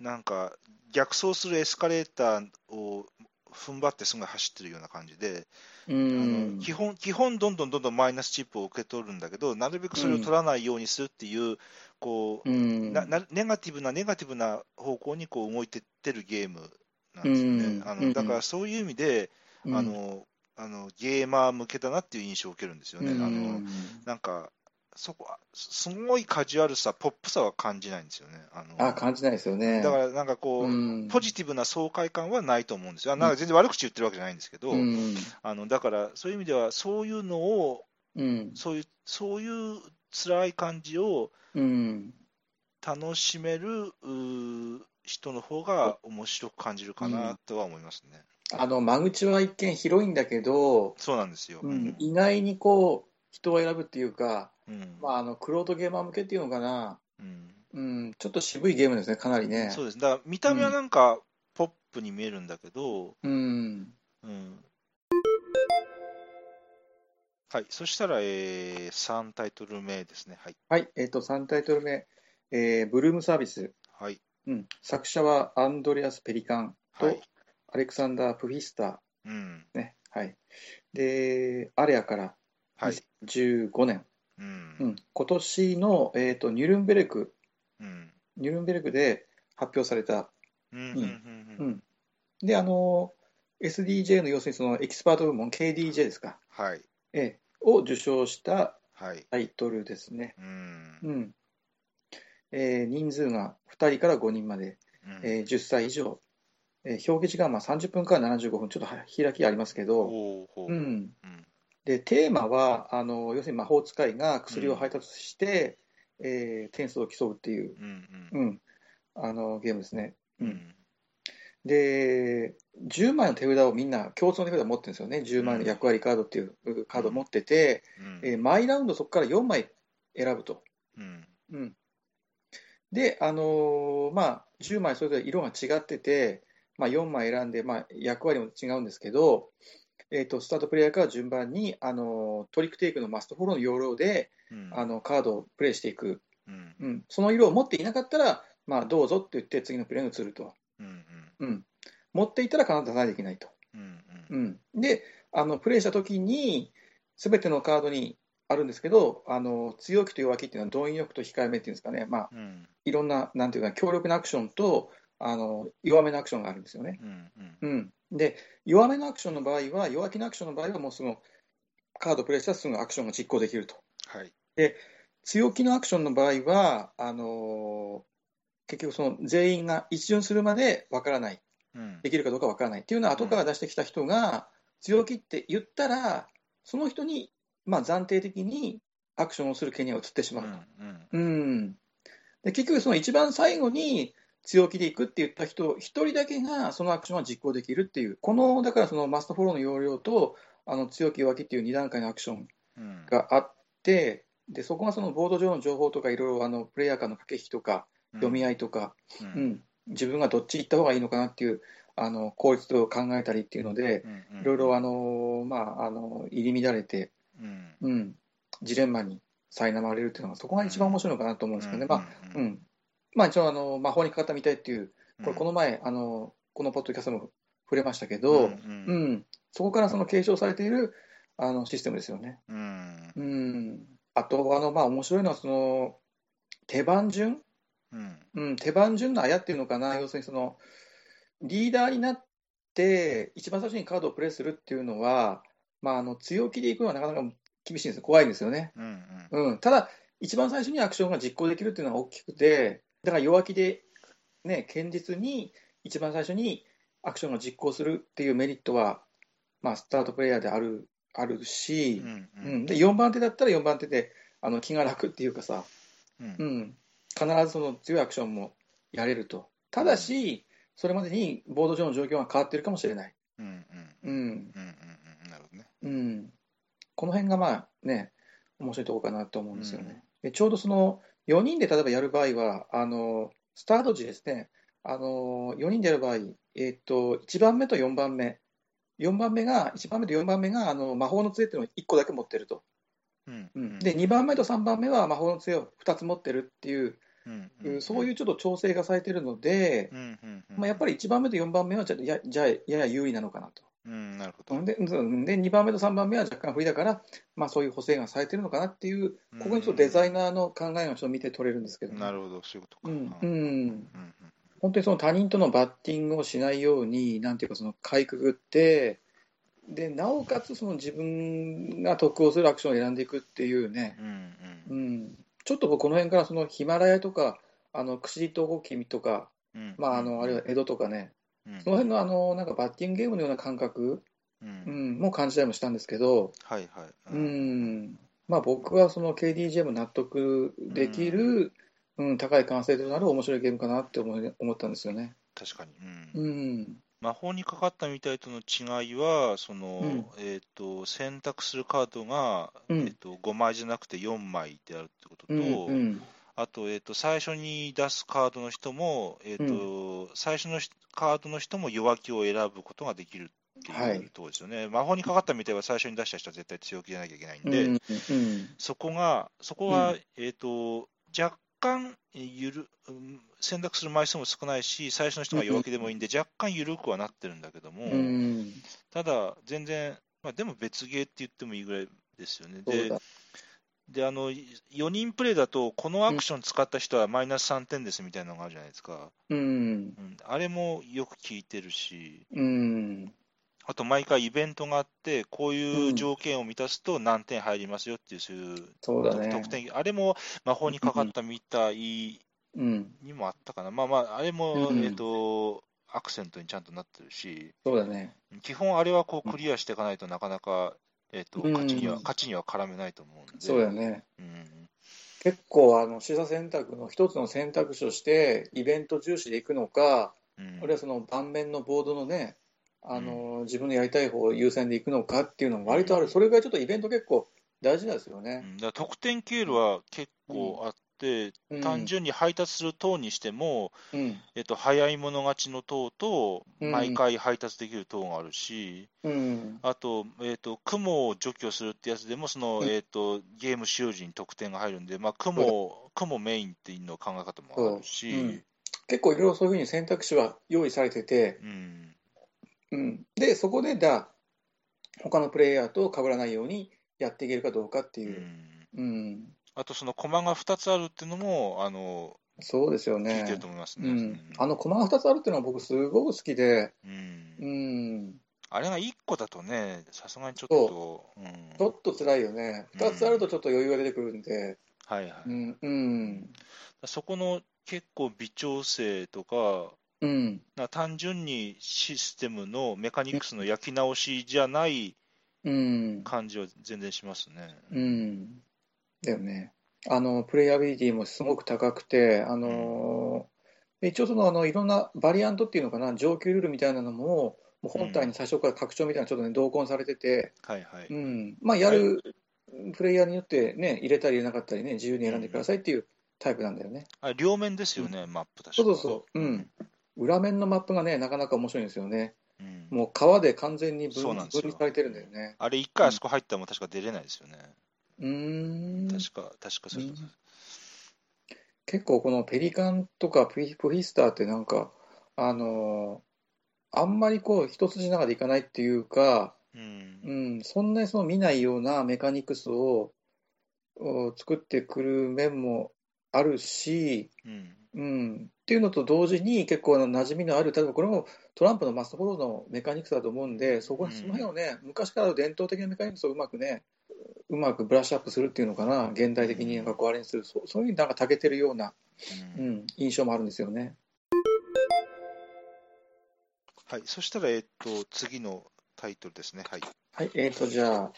なんか、逆走するエスカレーターを踏ん張ってすぐ走ってるような感じで、あの基本、基本どんどんどんどんマイナスチップを受け取るんだけど、なるべくそれを取らないようにするっていう、こう、ななネガティブな、ネガティブな方向にこう動いてってるゲームなんですよね。あのだからそういう意味で、あのあのゲーマー向けだなっていう印象を受けるんですよね。あのなんかそこは、すごいカジュアルさ、ポップさは感じないんですよね。あのあ感じないですよね。だからなんかこう、うん、ポジティブな爽快感はないと思うんですよ。なんか全然悪口言ってるわけじゃないんですけど、うん、あのだからそういう意味では、そういうのを、うん、そういうそういう辛い感じを楽しめる、人の方が面白く感じるかなとは思いますね。あの間口は一見広いんだけど、そうなんですよ、うん、意外にこう人を選ぶっていうか、うん、まあ、あの、クロートゲーマー向けっていうのかな、うん、うん、ちょっと渋いゲームですね、かなりね。そうです。だから、見た目はなんか、ポップに見えるんだけど、うん。うん。はい、そしたら、えー、3タイトル目ですね。はい。はい、えっ、ー、と、3タイトル目、えー、ブルームサービス。はい。うん、作者はアンドレアス・ペリカンと、はい、アレクサンダー・プフィスター。うん。ね、はい。で、アレアから、はい、2015年、うん。うん、今年の、えーと、ニュルンベルク、うん、ニュルンベルクで発表された、うんで、あの、SDJ の要するにそのエキスパート部門、KDJ ですか、はい。えー、を受賞したタイトルですね。うん。うんえー、人数が2人から5人まで、うん、えー、10歳以上、えー、表記時間は30分から75分、ちょっと開きありますけど、うん、でテーマはあの要するに魔法使いが薬を配達して、うん、えー、点数を競うっていう、うんうん、あのゲームですね。うん、で10枚の手札をみんな共通の手札を持ってるんですよね。10枚の役割カードっていうカードを持ってて、うん、えー、毎ラウンドそこから4枚選ぶと。うん。うん、で、あのー、まあ、10枚それぞれ色が違ってて、まあ、4枚選んで、まあ、役割も違うんですけど、えーと、スタートプレイヤーから順番にあのトリックテイクのマストフォローの要領で、うん、あのカードをプレイしていく、うん。うん、その色を持っていなかったら、まあ、どうぞって言って次のプレイに移ると、うんうん。持っていたら必ず出さないと。いけないと、うん。であのプレイしたときにすべてのカードにあるんですけどあの強気と弱気っていうのは動員力と控えめっていうんですかね、まあいろんななんていうか強力なアクションとあの弱めのアクションがあるんですよね。うんで、弱めのアクションの場合は、弱気のアクションの場合は、もうそのカードプレイしたらすぐアクションが実行できると。はい、で、強気のアクションの場合は、あのー、結局その全員が一巡するまでわからない、うん、できるかどうかわからないっていうのは、後から出してきた人が、強気って言ったら、その人に、まあ、暫定的にアクションをする権利が移ってしまう。と。うん、うん、で結局、その一番最後に強気でいくって言った人、一人だけがそのアクションは実行できるっていう、このだからそのマストフォローの要領と、あの強気弱気っていう2段階のアクションがあって、うん、でそこがそのボード上の情報とか、いろいろあのプレイヤー間の駆け引きとか、読み合いとか、うん、うん、自分がどっち行った方がいいのかなっていう、あの効率を考えたりっていうので、いろいろあの、まあ、あの入り乱れて、うん、ジレンマに苛まれるっていうのが、そこが一番面白いのかなと思うんですけどね。まあうん。まあ、一応あの、魔法にかかったみたいっていう、これこの前、あのこのポッドキャストも触れましたけど、うん、うん、そこからその継承されているあのシステムですよね。うん、うん、あとあの、まあ、面白いのはその手番順、うん。うん、手番順のあやっていうのかな、要するにそのリーダーになって、一番最初にカードをプレイするっていうのは、まあ、あの強気でいくのはなかなか厳しいんですよ、怖いんですよね。うん、うん、ただ、一番最初にアクションが実行できるっていうのは大きくて、だから弱気で、ね、堅実に一番最初にアクションを実行するっていうメリットは、まあ、スタートプレイヤーであるあるし、うんうん、で4番手だったら4番手であの気が楽っていうかさ、うん、うん、必ずその強いアクションもやれると。ただし、それまでにボード上の状況が変わってるかもしれない。うん。うん。うんうん。うん、この辺がまあね、面白いところかなと思うんですよね。でちょうどその4人で例えばやる場合は、あのスタート時ですね、あの4人でやる場合、えーと、1番目と4番目、4番目が、1番目と4番目があの魔法の杖っていうのを1個だけ持ってると、うん。うん、で2番目と3番目は魔法の杖を2つ持ってるっていう、うん。うん、そういうちょっと調整がされてるので、うん。うん。うん。まあ、やっぱり1番目と4番目はちょっとやじゃやや有利なのかなと。うん、なるほど。でで2番目と3番目は若干不利だから、まあ、そういう補正がされてるのかなっていう、ここにちょっとデザイナーの考えがちょっと見て取れるんですけど、ね、なるほど、そういうことか。うん、うんうん本当にその他人とのバッティングをしないように、なんていうか、そのかいくぐって、でなおかつその自分が得をするアクションを選んでいくっていうね、うん、うん、ちょっとこの辺からそのヒマラヤとか、あの薬とごきとか、うん、まあ、あのあるいは江戸とかね、その辺のあのなんかバッティングゲームのような感覚、うん。も感じたりもしたんですけど、はいはい。うん。まあ、僕はその KDGM 納得できる、うん。高い完成度のある面白いゲームかなって思い思ったんですよね。確かに、うん、魔法にかかったみたいとの違いは、その、うん、えーと、選択するカードが、うん、えーと、5枚じゃなくて4枚であるってことと、うんうん、あと,、えーと、最初に出すカードの人も、えーと最初のカードの人も弱気を選ぶことができるっていうところですよね、はい、魔法にかかったみたいは最初に出した人は絶対強気じゃなきゃいけないんで、うんうん、そこが、そこは、えーと、若干ゆる、選択する枚数も少ないし、最初の人が弱気でもいいんで、若干緩くはなってるんだけども、ただ、全然、まあ、でも別ゲーって言ってもいいぐらいですよね。でであの4人プレイだと、このアクション使った人はマイナス3点ですみたいなのがあるじゃないですか、うん、うん、あれもよく聞いてるし、うん、あと毎回イベントがあって、こういう条件を満たすと何点入りますよっていう、そういう得点、あれも魔法にかかったみたいにもあったかな、まあまあ、あれも、えっと、アクセントにちゃんとなってるし、そうだね。基本、あれはこうクリアしていかないとなかなか、えっと勝ちには勝ちには絡めないと思うんで、そうだね。うん。結構あの取捨選択の一つの選択肢としてイベント重視でいくのか、うん、あるいはその盤面のボードのねあの、うん、自分のやりたい方優先でいくのかっていうのも割とある、それぐらいちょっとイベント結構大事なんですよね。うん、だ得点経路は結構あっ単純に配達する塔にしても、えっと、早い者勝ちの塔と、毎回配達できる塔があるし、あと、えっと、雲を除去するってやつでも、その、えっと、ゲーム使用時に得点が入るんで、まあ、雲、雲メインっていうの考え方もあるし、結構いろいろそういうふうに選択肢は用意されてて、うん。うん、で、そこで、だ、他のプレイヤーと被らないようにやっていけるかどうかっていう。うん、うん、あと、その駒が2つあるっていうのも、あの、そうですよね。聞いてると思いますね。うん、あの駒が2つあるっていうのは僕すごく好きで、うん。うん、あれが1個だとね、さすがにちょっと、うん、ちょっと辛いよね。2つあるとちょっと余裕が出てくるんで。はいはい。うん、うん、そこの結構微調整とか、うん、単純にシステムのメカニクスの焼き直しじゃない感じは全然しますね。うん、だよね。あのプレイアビリティもすごく高くて、あのー、一応そのあのいろんなバリアントっていうのかな、上級ルールみたいなのも、もう本体に最初から拡張みたいなちょっとね、同梱されてて、はいはい。うん。まあ、やるプレイヤーによってね、入れたり入れなかったりね、自由に選んでくださいっていうタイプなんだよね。あ両面ですよね、うん、マップ確か。そうそうそう、うん、裏面のマップがね、なかなか面白いんですよね。うん、もう川で完全に分分離されてるんだよね。あれ、一回あそこ入ったらも確か出れないですよね。うん。確か、確かそう、う。ん、結構このペリカンとかプヒプヒスターってなんか、あのー、あんまりこう一筋縄でいかないっていうか、うん、うん、そんなにその見ないようなメカニクスを作ってくる面もあるし、うん、うん、っていうのと同時に結構馴染みのある、例えばこれもトランプのマストフォローのメカニクスだと思うんで、そこその辺をね、昔からの伝統的なメカニクスをうまくね、うまくブラッシュアップするっていうのかな、現代的になんかこうあれにする、そうそういうなんかたけてるような、うん、印象もあるんですよね。はい、そしたら、えっと、次のタイトルですね。はい。はい、えっ、ー、と、じゃあ、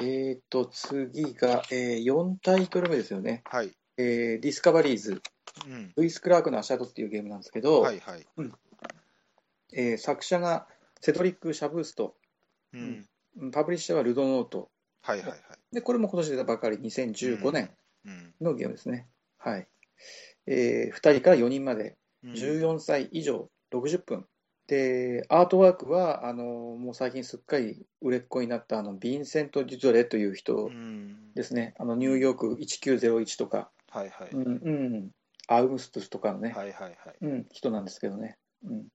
えっ、ー、と、次が、えー、4タイトル目ですよね。はい。えー、ディスカバリーズ。うん、ルイス・クラークのアシャドっていうゲームなんですけど、はいはいうんえー、作者がセドリック・シャブースト、うん、パブリッシャーはルドノート、はいはいはい、でこれも今年出たばかり、2015年のゲームですね。はいえー、2人から4人まで14歳以上60分。で、アートワークは、あの、もう最近すっかり売れっ子になった、あの、ヴィンセント・デュゾレという人ですね。あの、ニューヨーク1901とか、はいはい。うん、うん、アウムストゥスとかのね、はいはいはい。うん、人なんですけどね。うん。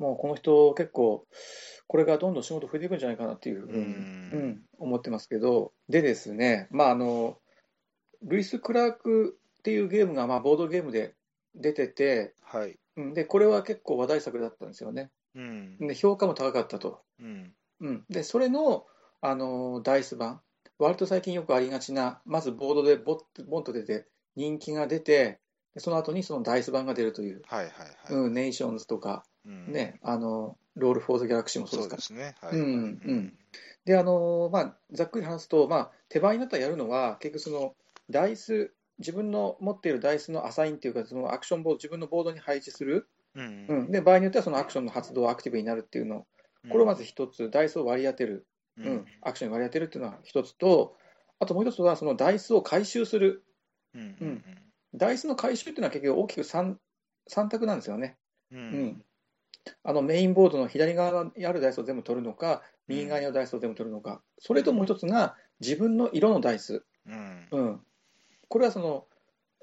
もうこの人、結構、これがどんどん仕事増えていくんじゃないかなっていうふうに、うん、思ってますけど、でですね、まあ、あの、ルイス・クラークっていうゲームが、まあ、ボードゲームで出てて、はい、でこれは結構話題作だったんですよね。うん、で評価も高かったと。うん。うん、でそれのあのダイス版、割と最近よくありがちな、まずボードでボッボンと出て、人気が出て、その後にそのダイス版が出るという、はいはいはい。うん、ネーションズとか、うん、ね、あのロール・フォー・ザ・ギャラクシーもそうですか。そうですね。はい、うんうん。であのまあ、ざっくり話すと、まあ、手番になったらやるのは、結局そのダイス、自分の持っているダイスのアサインっていうか、そのアクションボード、自分のボードに配置する、うんうん、で場合によってはそのアクションの発動、アクティブになるっていうの、これをまず一つ、ダイスを割り当てる、うん、アクションに割り当てるっていうのは一つと、あともう一つは、そのダイスを回収する、うんうんうん、ダイスの回収っていうのは結局大きく 3, 3択なんですよね。うん、あのメインボードの左側にあるダイスを全部取るのか、右側にあるダイスを全部取るのか、それともう一つが自分の色のダイス。うん、これはその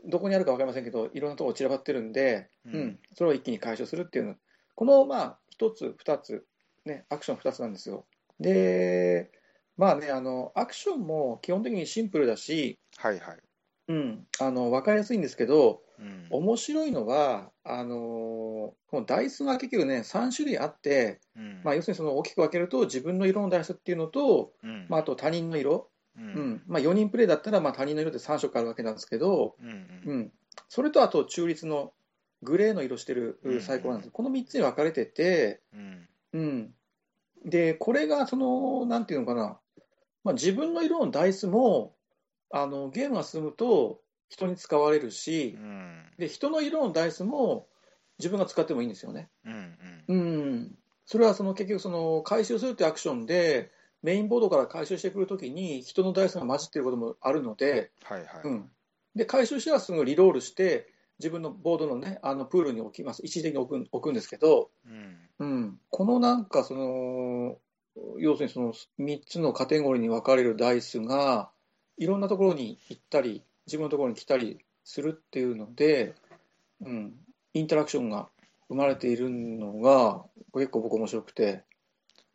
どこにあるか分かりませんけど、いろんなところ散らばってるんで、うん、うん、それを一気に解消するっていうの、このまあ1つ、2つ、ね、アクション2つなんですよ。で、まあね、あのアクションも基本的にシンプルだし、はいはいうん、あの分かりやすいんですけど、うん、面白いのは、あのこのダイスが結局ね、3種類あって、うん、まあ、要するにその大きく分けると、自分の色のダイスっていうのと、うん、まあ、あと他人の色、うん、まあ、4人プレイだったらまあ他人の色って3色あるわけなんですけど、うん。それとあと中立のグレーの色してるサイコロなんです、この3つに分かれてて、うん。でこれがその、なんていうのかな、まあ、自分の色のダイスもあのゲームが進むと人に使われるし、うん、で人の色のダイスも自分が使ってもいいんですよね。うん、うん、それはその結局その回収するというアクションでメインボードから回収してくるときに人のダイスが混じっていることもあるので、はいはい。うん、で回収してはすぐリロールして自分のボードの,、ね、あのプールに置きます。一時的に置く置くんですけど、うん、うん、このなんかその要するにその3つのカテゴリーに分かれるダイスがいろんなところに行ったり自分のところに来たりするっていうので、うん、インタラクションが生まれているのが結構僕面白くて、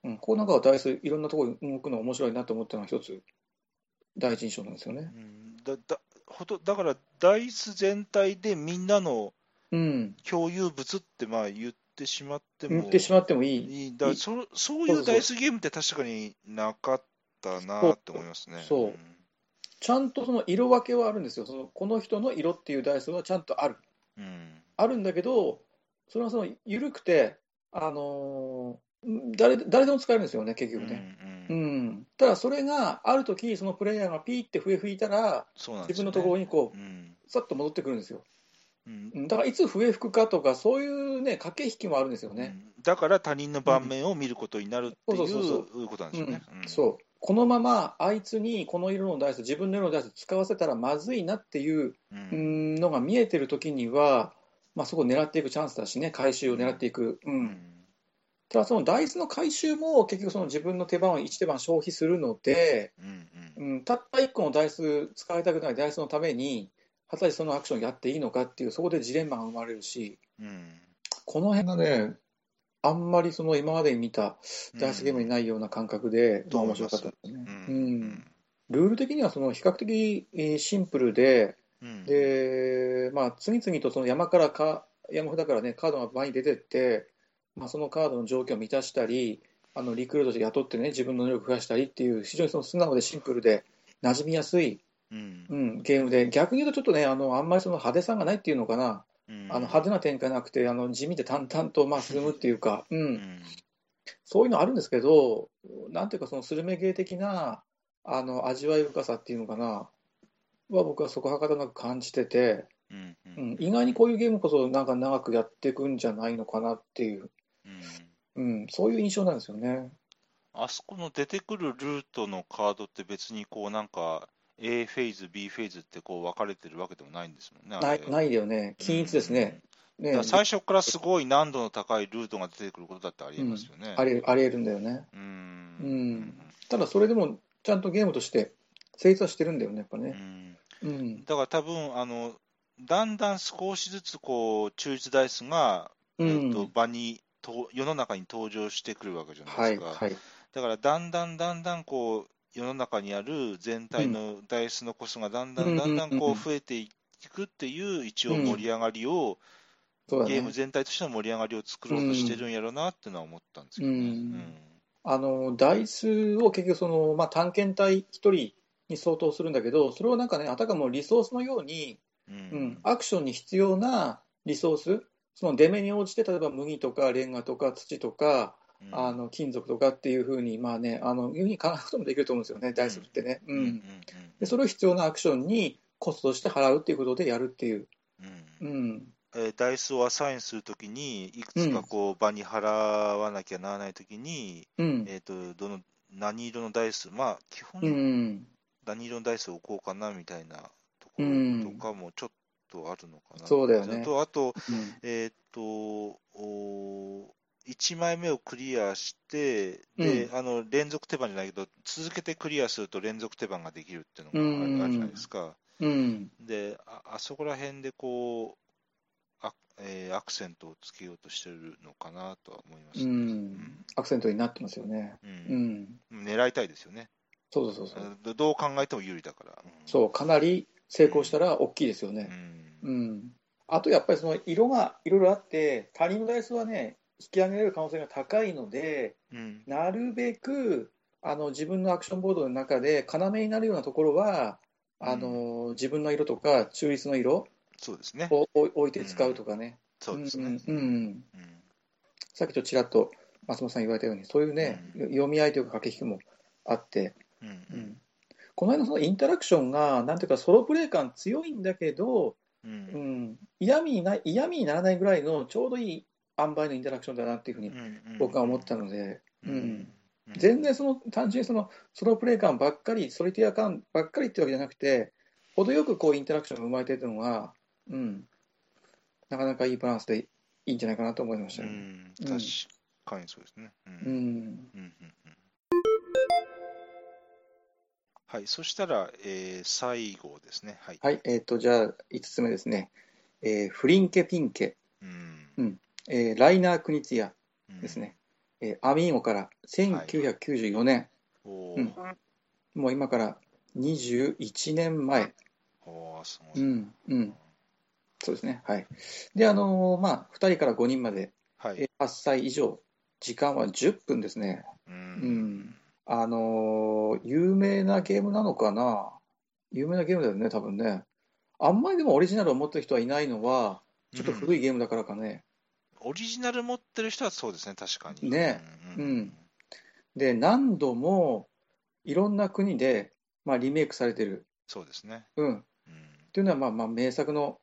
うん、ここなんかはダイスいろんなところに動くの面白いなと思ったのが一つ第一印象なんですよね。うん、だだほとだからダイス全体でみんなの共有物ってまあ言ってしまっても、言ってしまってもいい。いだそそういう。ダイスゲームって確かになかったなって思いますね。そう、うんちゃんとその色分けはあるんですよ、そのこの人の色っていうダイスはちゃんとある。うん、あるんだけど、それはその緩くて、あのー、誰誰でも使えるんですよね、結局ね。うん、うん。うん、ただ、それがあるとき、そのプレイヤーがピーって笛吹いたら、ね、自分のところにこう、さっと戻ってくるんですよ。だからいつ笛吹くかとか、そういうね、駆け引きもあるんですよね。だから他人の盤面を見ることになるっていうことなんですよね。そうこのままあいつにこの色のダイス、自分の色のダイス使わせたらまずいなっていうのが見えてるときには、まあ、そこを狙っていくチャンスだしね、回収を狙っていく。うん、ただ、そのダイスの回収も結局、その自分の手番を1手番消費するので、うん、うん、たった1個のダイス使いたくないダイスのために、果たしてそのアクションをやっていいのかっていう、そこでジレンマが生まれるし、この辺がね、あんまりその今までに見たダイスゲームにないような感覚で、まあ面白かったですね。うん、ルール的にはその比較的シンプルで、で、まあ、次々とその山からか、山札からね、カードが前に出てって、まあ、そのカードの条件を満たしたり、あのリクルートで雇ってね、自分の能力を増やしたりっていう、非常にその素直でシンプルで、馴染みやすい、うん、うん、ゲームで、逆に言うとちょっとね、あのあんまりその派手さがないっていうのかな、あの派手な展開なくて、あの地味で淡々とまあ進むっていうか、うん、そういうのあるんですけど、なんていうか、そのスルメ芸的なあの味わい深さっていうのかな、は僕はそこはかとなく感じてて、うんうん、意外にこういうゲームこそなんか長くやっていくんじゃないのかなっていう、うん、そういう印象なんですよね。あそこの出てくるルートのカードって別にこうなんか A フェーズ、B フェーズってこう分かれてるわけでもないんですもんね。ないないよね、均一ですね。ね、最初からすごい難度の高いルートが出てくることだってありえますよね。うん、ありありえるんだよね。うん。うん、ただ、それでもちゃんとゲームとして成立はしてるんだよね、やっぱね。うん、だから多分あのだんだん少しずつこう中立ダイスが、えーと場にと世の中に登場してくるわけじゃないですか。はいはい、だからだんだんだんだんこう世の中にある全体のダイスのコストがだんだんだんだんこう増えていくっていう一応盛り上がりを、うんね、ゲーム全体としての盛り上がりを作ろうとしてるんやろうなっていうのは思ったんですけどね。うん、あのダイスを結局その、まあ、探検隊1人に相当するんだけど、それをなんかね、あたかもリソースのように、うん、うん、アクションに必要なリソース、その出目に応じて、例えば麦とかレンガとか土とか、あの金属とかっていうふうに、まあね、あのいうふうに考えることもできると思うんですよね、ダイスってね。うん、でそれを必要なアクションにコストとして払うっていう。ことでやるっていう。うん、えー、ダイスをアサインするときに、いくつかこう場に払わなきゃならないときに、うん、えーと、どの何色のダイス、まあ、基本、何色のダイスを置こうかなみたいなところとかもちょっとあるのかな、そうだよね。あと、えっ、とお、1枚目をクリアして、で、うん、あの連続手番じゃないけど、続けてクリアすると連続手番ができるっていうのがある,、じゃないですか。うん、であ、あそこら辺でこうあ、えー、アクセントをつけようとしてるのかなとは思います、ね、うん、アクセントになってますよね。うん。狙いたいですよね。そうそうそうそう。どう考えても有利だから。そう、かなり成功したら大きいですよね。うん。あとやっぱりその色がいろいろあって、他人のダイスはね、引き上げられる可能性が高いので、うん、なるべくあの自分のアクションボードの中で要になるようなところは、あの自分の色とか中立の色そうですね。を置いて使うとかね。そうですね、うん、さっきとちらっと松本さん言われたように、そういうね、読み合いというか駆け引きもあって、うんこの辺のそのインタラクションが、なんていうか、ソロプレイ感強いんだけど、うん、嫌味にな嫌味にならないぐらいのちょうどいい塩梅のインタラクションだなっていうふうに僕は思ったので、うん全然その単純にそのソロプレイ感ばっかり、ソリティア感ばっかりってわけじゃなくて、程よくこうインタラクションが生まれているのが、うん、なかなかいいバランスでいいんじゃないかなと思いましたね。うん、確かにそうですね。うん。うんはい、そしたら、えー、最後ですね。はい。はい、えっ、ー、と、じゃあ、5つ目ですね。えー、フリンケピンケ。うん。うん。えー、ライナー・クニツヤですね、うん、えー、アミーゴから1994年、はいうん、もう今から21年前、うんうん、そうですね、はい。で、あのー、まあ、2人から5人まで、はい、8歳以上、時間は10分ですね。うん、うん、あのー、有名なゲームなのかな？有名なゲームだよね、多分ね。あんまりでもオリジナルを持ってる人はいないのは、ちょっと古いゲームだからかね。オリジナル持ってる人はそうですね、確かに。ね、うん、うん、で、何度もいろんな国で、まあ、リメイクされてる。そうですね。うん。うん、っていうのは、まあ、まあ、名作の、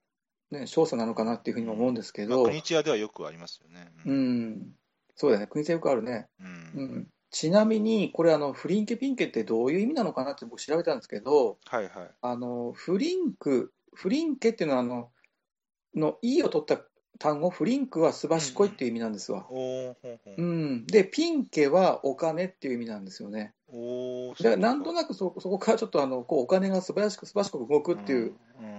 ね、少佐なのかなっていうふうにも思うんですけど。まあ、国チアではよくありますよね。うん。うん、そうだよね、国チアよくあるね。うん。うん、ちなみに、これあの、フリンケピンケってどういう意味なのかなって僕調べたんですけど、はいはい。あの、フリンク、フリンケっていうのは、あの、の、いを取った単語、フリンクはすばしこいっていう意味なんですわ。うん、で、ピンケはお金っていう意味なんですよね。だからなんとなくそそこからちょっとあのこうお金が素晴らしく素晴らしく動くっていう、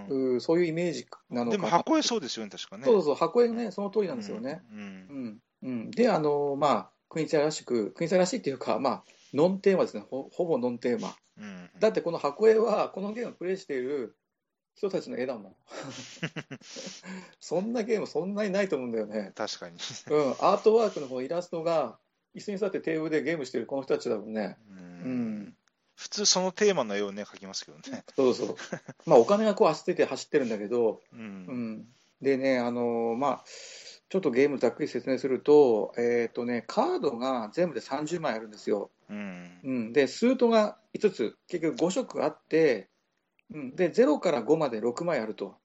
うんうん、そういうイメージなのかでも箱絵そうですよね、確かね。そうそう、箱絵ね、その通りなんですよね。うん、うん、で、あのまあ、国津らしく、国津らしいっていうか、まあ、ノンテーマですね。ほ、ほぼノンテーマ。だってこの箱絵は、このゲームをプレイしている人たちの絵だもん。そんなゲームそんなにないと思うんだよね。確かに。うん、アートワークのこのイラストが、椅子に座ってテーブルでゲームしてるこの人たちだもんね。うん。普通そのテーマの絵をね、描きますけどね。そうそう。まあお金がこう走ってて走ってるんだけど、うん、うん、でね、あのー、まあ、ちょっとゲームざっくり説明すると、えっ、ー、とね、カードが全部で30枚あるんですよ。うん、うん、で、スートが5つ、結局5色あって、うん、で、0から5まで6枚あると。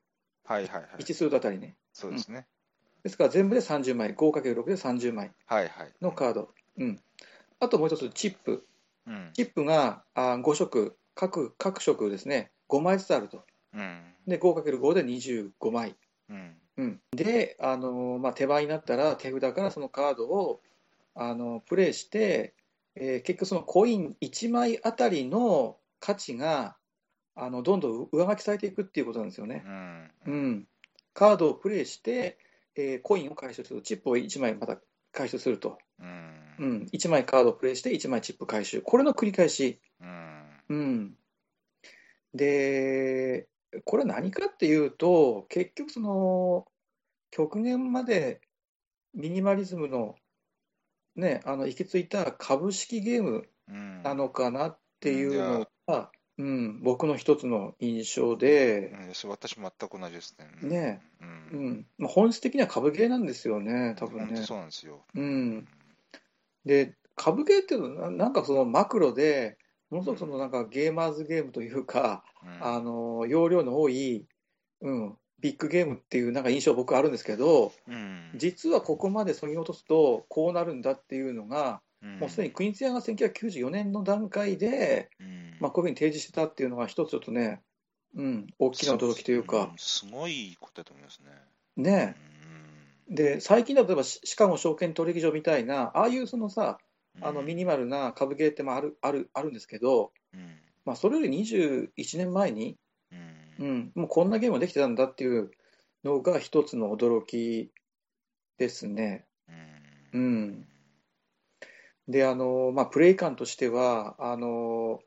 はいはいはい。1数あたりね。そうですね。うん、ですから全部で30枚、5×6 で30枚のカード。はいはい、うん。あともう一つ、チップ。うん、チップがあ5色各、各色ですね、5枚ずつあると。うん、で、5×5 で25枚。うん、うん、で、あのまあ、手番になったら手札からそのカードをあのプレイして、えー、結局そのコイン1枚あたりの価値があのどんどん上書きされていくっていうことなんですよね。うん、うん、カードをプレイして、えー、コインを回収する、チップを1枚また回収すると、うん、うん、1枚カードをプレイして、1枚チップ回収、これの繰り返し。うん、うん、で、これは何かっていうと、結局、その極限までミニマリズムの,、ね、あの行き着いた株式ゲームなのかなっていうのが、うん、僕の一つの印象で、うん、私全く同じですね。ね、うん。うん。まあ、本質的には株ゲーなんですよね、多分ね。そうなんですよ。うん、で、株ゲーっていうのは、なんかそのマクロで、ものすごくそのなんかゲーマーズゲームというか、うん、あの容量の多い、うん、ビッグゲームっていうなんか印象僕あるんですけど、うん、実はここまでそぎ落とすとこうなるんだっていうのが、もうすでに国津屋が1994年の段階で、うん、まあ、こういうふうに提示してたっていうのが、一つちょっとね、うん、大きな驚きというか。すごいことだと思いますね。ね、うん、で、最近だと、例えばシカゴ証券取引所みたいな、ああいうそのさ、あのミニマルな株ゲーってあるあるあるんですけど、うん、まあ、それより21年前に、うん、うん、もうこんなゲームできてたんだっていうのが一つの驚きですね。うん、うんで、あの、まあ、プレイ感としては、あの、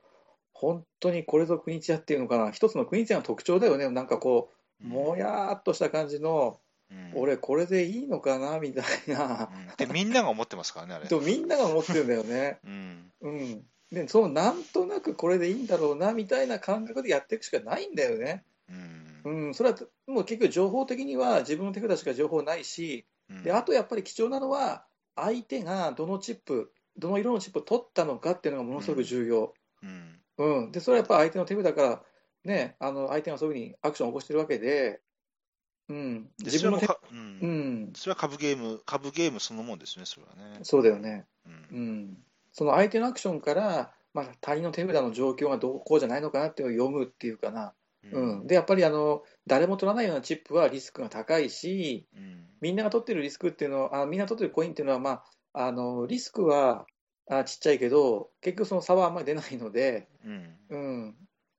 本当にこれぞ国津屋っていうのかな、一つの国津屋の特徴だよね、なんかこう、もやっとした感じの、うん、俺、これでいいのかな？みたいな、うん、で、みんなが思ってますからね、あれ。とみんなが思ってるんだよね。うん、うん、で、そのなんとなくこれでいいんだろうなみたいな感覚でやっていくしかないんだよね。うん、うん、それはもう結局、情報的には自分の手札しか情報ないし、であとやっぱり貴重なのは、相手がどのチップ、どの色のチップを取ったのかっていうのがものすごく重要。うん。うん、でそれはやっぱ相手の手札から、ね、あの相手がそういうふうにアクションを起こしてるわけで、うん、自分のうん、うん、それは株ゲーム、株ゲームそのもんですね、それはね。そうだよね。うん、うん、その相手のアクションから、まあ、他人の手札の状況がどうこうじゃないのかなっていうのを読むっていうかな。うん、でやっぱりあの誰も取らないようなチップはリスクが高いし、うん、みんなが取ってるリスクっていうのはあみんな取ってるコインっていうのは、まあ、あのリスクはあちっちゃいけど、結局その差はあんまり出ないので、うん、うん、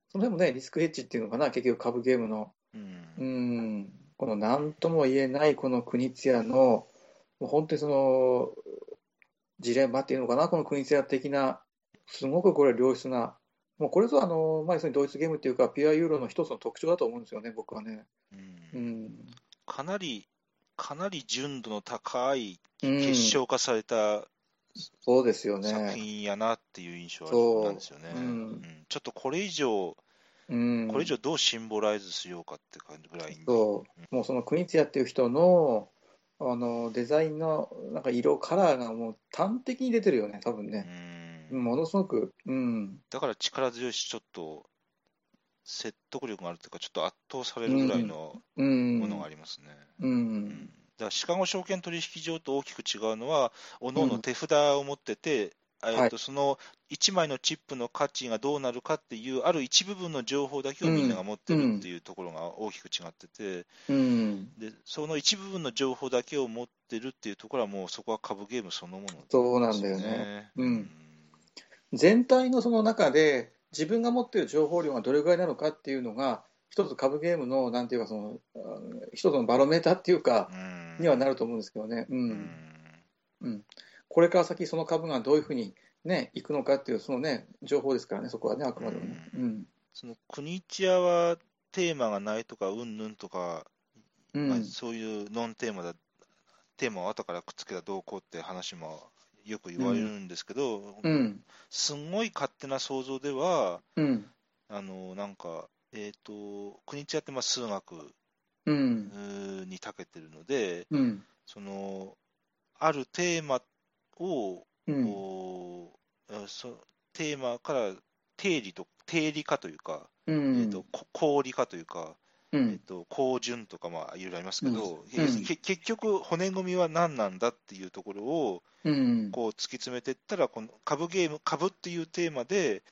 その辺もね、リスクヘッジっていうのかな、結局株ゲームの、うん、うん。この何とも言えないこの国津屋の、もう本当にその、ジレンマっていうのかな、この国津屋的な、すごくこれ良質な、もうこれぞあの、まあ、ドイツゲームっていうか、ピュアユーロの一つの特徴だと思うんですよね、僕はね。うん、かなり、かなり純度の高い結晶化されたそうですよね。作品やなっていう印象なんですよね。ううん、ちょっとこれ以上、うん、これ以上どうシンボライズしようかって感じぐらいそう、もうその国津屋っていう人のあのデザインのなんか色、カラーがもう端的に出てるよね、多分ね。うん、ものすごく、うん。だから力強いし、ちょっと説得力があるというか、ちょっと圧倒されるぐらいのものがありますね。うん、うん。だシカゴ証券取引所と大きく違うのは、おのおの手札を持ってて、うん、えーと、その1枚のチップの価値がどうなるかっていう、ある一部分の情報だけをみんなが持ってるっていうところが大きく違ってて、うん、でその一部分の情報だけを持ってるっていうところは、もうそこは株ゲームそのもの、ね、そうなんだよね。うん、全体のその中で、自分が持っている情報量がどれぐらいなのかっていうのが、一つ株ゲームの、なんていうかその、一つのバロメーターっていうか、にはなると思うんですけどね。うん。うん。これから先、その株がどういうふうにね、いくのかっていう、そのね、情報ですからね、そこはね、あくまでもね。うん。その国一屋はテーマがないとか、うんぬんとか、うん、まあ、そういうノンテーマだ、テーマを後からくっつけたどうこうって話もよく言われるん。ですけど、うん、すんごい勝手な想像では、うん、あのなんかえっ、ー、と、国千屋ってまあ数学に長けてるので、うん、その、あるテーマを、うん、そテーマから定理と定理化というか、うん、えーと、と理化というか、うん、えっと、高順とかまあいろいろありますけど、うん、結局、骨組みは何なんだっていうところをこう突き詰めていったら、この株ゲーム、株っていうテーマで、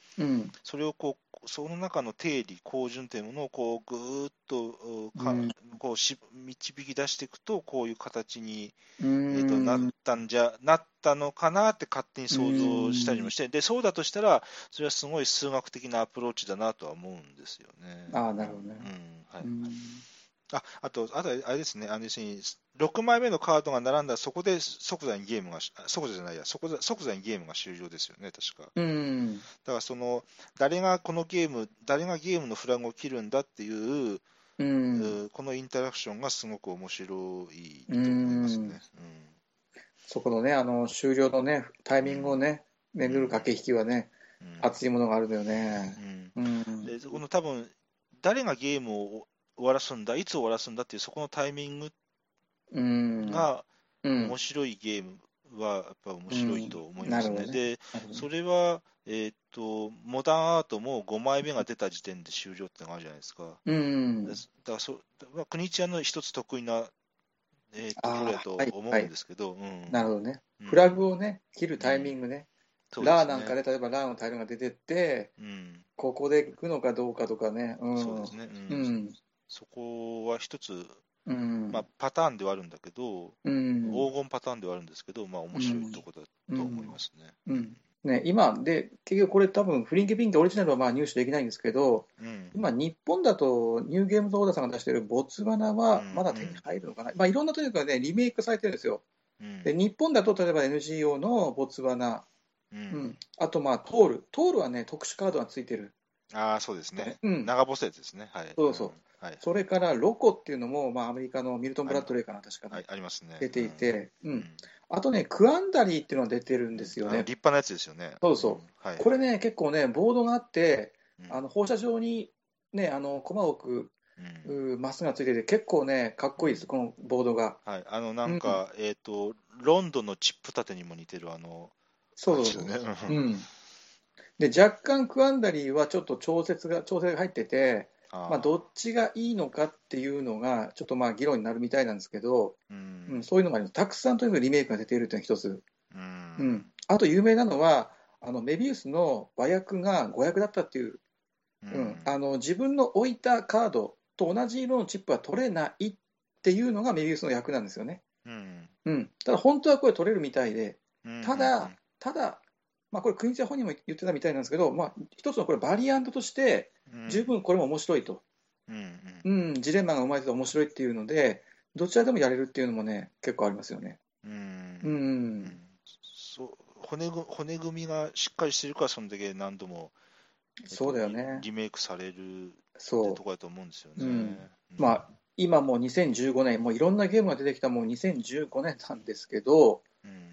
それをこうその中の定理、高順というものをこうぐーっとか、こうし導き出していくと、こういう形に、えー、となったんじゃ、なったのかなって勝手に想像したりもして、でそうだとしたら、それはすごい数学的なアプローチだなとは思うんですよね。あなるほどね。うん。はい、ああと、あとあれですね、あの要に6枚目のカードが並んだら、そこで即座にゲームが、即座じゃないや、そこで即座にゲームが終了ですよね、確か。うん、だからその、誰がこのゲーム、誰がゲームのフラグを切るんだっていう、うん、このインタラクションがすごく面白いと思いますね。うん、そこのね、あの終了のね、タイミングをね、巡る駆け引きはね、熱いものがあるんだよね。うん。でこの多分誰がゲームを終わらすんだ、いつ終わらすんだっていう、そこのタイミングが、面白いゲームはやっぱ面白いと思いますね。うん。ね。で、それは、えー、っと、モダンアートも5枚目が出た時点で終了ってのがあるじゃないですか。うん、だからそ、まあ、国ちゃんの一つ得意な、えー、ところだと思うんですけど、なるほどね。フラグをね、切るタイミングね。うん、ラーなんかで、例えばラーのタイルが出てって、うん、ここで行くのかどうかとかね。うん、そうですね。うんそこは一つ、うん、まあ、パターンではあるんだけど、うん、黄金パターンではあるんですけど、まあ、面白いところだと思いますね。うん、ね今、で結局これ、多分フリンケピンケオリジナルはまあ入手できないんですけど、今、日本だとニューゲームズオーダーさんが出しているボツワナはまだ手に入るのかな、まあ、いろんなというかね、リメイクされてるんですよ。で日本だと例えば NGO のボツワナ、うんあとまあトール、トールはね、特殊カードがついてる。ああ、そうですね。うん、長細いやつですね。はい。そうそう。はい、それからロコっていうのも、まあ、アメリカのミルトン・ブラッドレーかな、確か、ね、ありますね。出ていて、うん、うん、あとね、クアンダリーっていうのが出てるんですよね。立派なやつですよね。そうそう、はい、これね、結構ね、ボードがあって、あの放射状に、ね、あの駒を置くまっすぐがついてて、結構ね、かっこいいです、このボードが。はい、あのなんか、うん、えっ、ー、と、ロンドンのチップ立てにも似てる、あの、そうそうそう。うん。で若干クアンダリーはちょっと調節が調整が入ってて、まあ、どっちがいいのかっていうのが、ちょっとまあ議論になるみたいなんですけど、うん、うん、そういうのがあります。たくさんとにかくリメイクが出ているというのが一つ。うん、うん、あと有名なのは、あのメビウスの和訳が誤訳だったっていう、うん、あの自分の置いたカードと同じ色のチップは取れないっていうのがメビウスの役なんですよね。うん、ただ本当はこれ取れるみたいで、ただ、ただ、まあ、これ、国津本人も言ってたみたいなんですけど、まあ、一つのこれ、バリアントとして、十分これも面白いと、うん、うん、ジレンマが生まれて面白いっていうので、どちらでもやれるっていうのもね、結構ありますよね。うん、うん、そう骨骨組みがしっかりしてるから、そんだけ何度も、そうだよね。リメイクされるそう。ところだと思うんですよね。うん。まあ今もう2015年、もういろんなゲームが出てきたもう2015年なんですけど、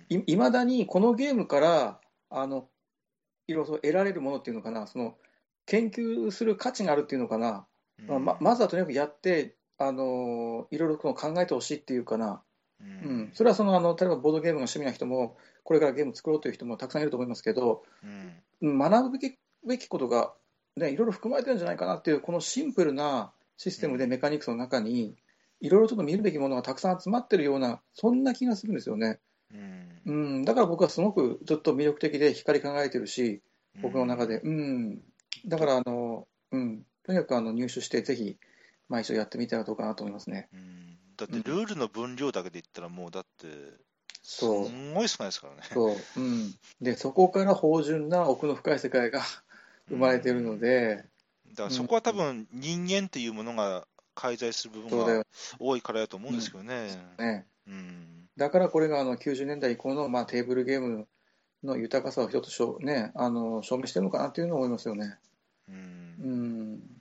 いまだにこのゲームからあのいろいろ得られるものっていうのかな、その研究する価値があるっていうのかな、うん、ままずはとにかくやって、あのいろいろ考えてほしいっていうかな、うん、うん、それはそのあの例えばボードゲームが趣味な人も、これからゲーム作ろうという人もたくさんいると思いますけど、うん、学ぶべきべきことが、ね、いろいろ含まれてるんじゃないかなっていう、このシンプルなシステムでメカニクスの中に、いろいろちょっと見るべきものがたくさん集まってるような、そんな気がするんですよね。うん、だから僕はすごくずっと魅力的で光り輝いてるし、僕の中で、うん、だからあの、うん、とにかくあの入手して、ぜひ、まあ、一緒やってみたらどうかなと思いますね。うん、だって、ルールの分量だけで言ったら、もうだって。すごい少ないですからね。そう。うん。で、そこから芳醇な奥の深い世界が 生まれてるので、だからそこは多分、人間っていうものが介在する部分が多いからだと思うんですけどね。ねうんだからこれがあの90年代以降のまあテーブルゲームの豊かさを一つしょ、ね、あの証明してるのかなというのを思いますよね。うん、うん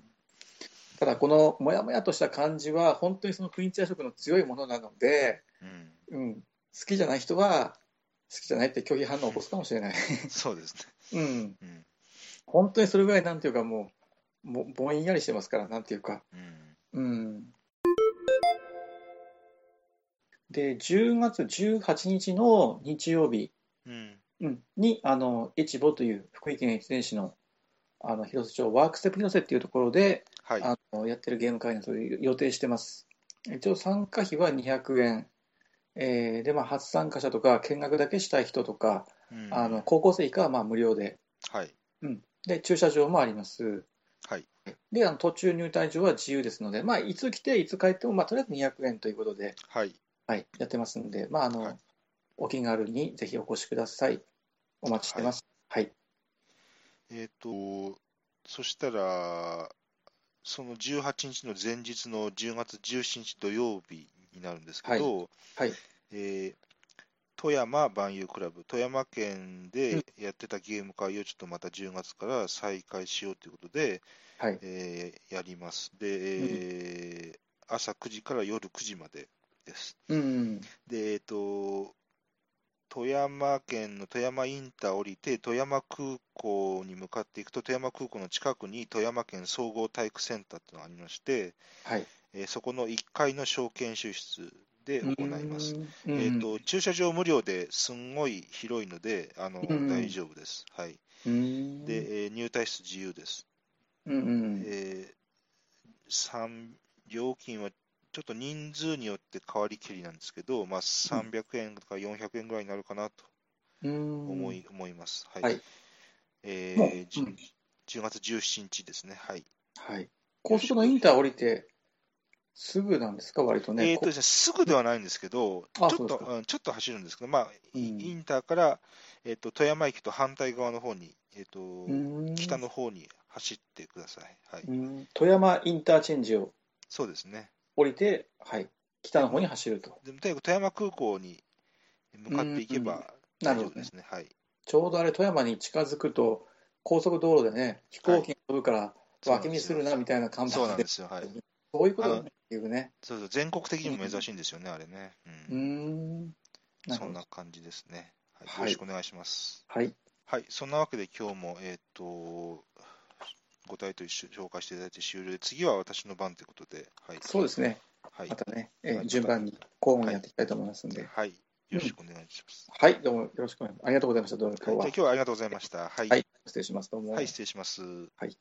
ただ、このもやもやとした感じは、本当にそのクイーンチャー色の強いものなので、うん、うん、好きじゃない人は、好きじゃないって拒否反応を起こすかもしれない。そうですね。うん。うん、本当にそれぐらい、なんていうかもう、もぼんやりしてますから、なんていうか。うん、うんで、10月18日の日曜日、うん、に、あの、越後という福井県越前市の、あの、広瀬町ワークステップ広瀬っていうところで、はい、あのやってるゲーム会のそういう予定してます。一応参加費は200円。えー、で、まあ、初参加者とか、見学だけしたい人とか、うん、あの高校生以下はまあ無料で、はい。うん、で駐車場もあります。はい、であの途中入退場は自由ですので、まあ、いつ来て、いつ帰っても、まあ、とりあえず200円ということで、はいはい、やってますんで、まああの、はい、お気軽にぜひお越しください。お待ちしてます。はい、はい、えっ、ー、と、そしたら、その18日の前日の10月17日土曜日になるんですけど、はい、はい、えー、富山万有クラブ、富山県でやってたゲーム会をちょっとまた10月から再開しようということで、はいえー、やります。で、えー、朝9時から夜9時までです。うん、で、えっ、ー、と、富山県の富山インター降りて、富山空港に向かっていくと、富山空港の近くに富山県総合体育センターというのがありまして、はいえー、そこの1階の小研修室で行います。えーと、駐車場無料ですんごい広いので、あの大丈夫です。はい、で、えー、入退室自由です。うんえー、料金はちょっと人数によって変わりきりなんですけど、まあ、300円とか400円ぐらいになるかなと思い,、思います。はい。はい、えー、10月17日ですね。はい。はい。高速のインター降りて、すぐなんですか、割とね。えーとですね、すぐではないんですけど、ちょっとうん、ちょっと走るんですけど、まあ、うん、インターから、えーと、富山駅と反対側の方に、えーと、北の方に走ってください。はい、富山インターチェンジをそうですね降りて、はい、北の方に走ると。でもとにかく富山空港に向かっていけば大丈夫ですね。ねはい、ちょうどあれ、富山に近づくと、高速道路でね、飛行機が飛ぶから、脇見するなみたいな感じで、そうなんですよ、はい、そういうことだねっていうね。そうそう、全国的にも珍しいんですよね、あれね。うん。そんな感じですね。はい、よろしくお願いします。はい。はい、そんなわけで今日も、えっ、ー、と、ご体と一緒紹介していただいて終了で、次は私の番ということで、はい、そうですね。はい、またね、えー、順番に交互にやっていきたいと思いますので、はい、はい、よろしくお願いします、うん、はい、どうもよろしくお願いします。ありがとうございました。どうも今日は。今日はありがとうございました。はい。はい、失礼します。どうも。はい、失礼します。はい。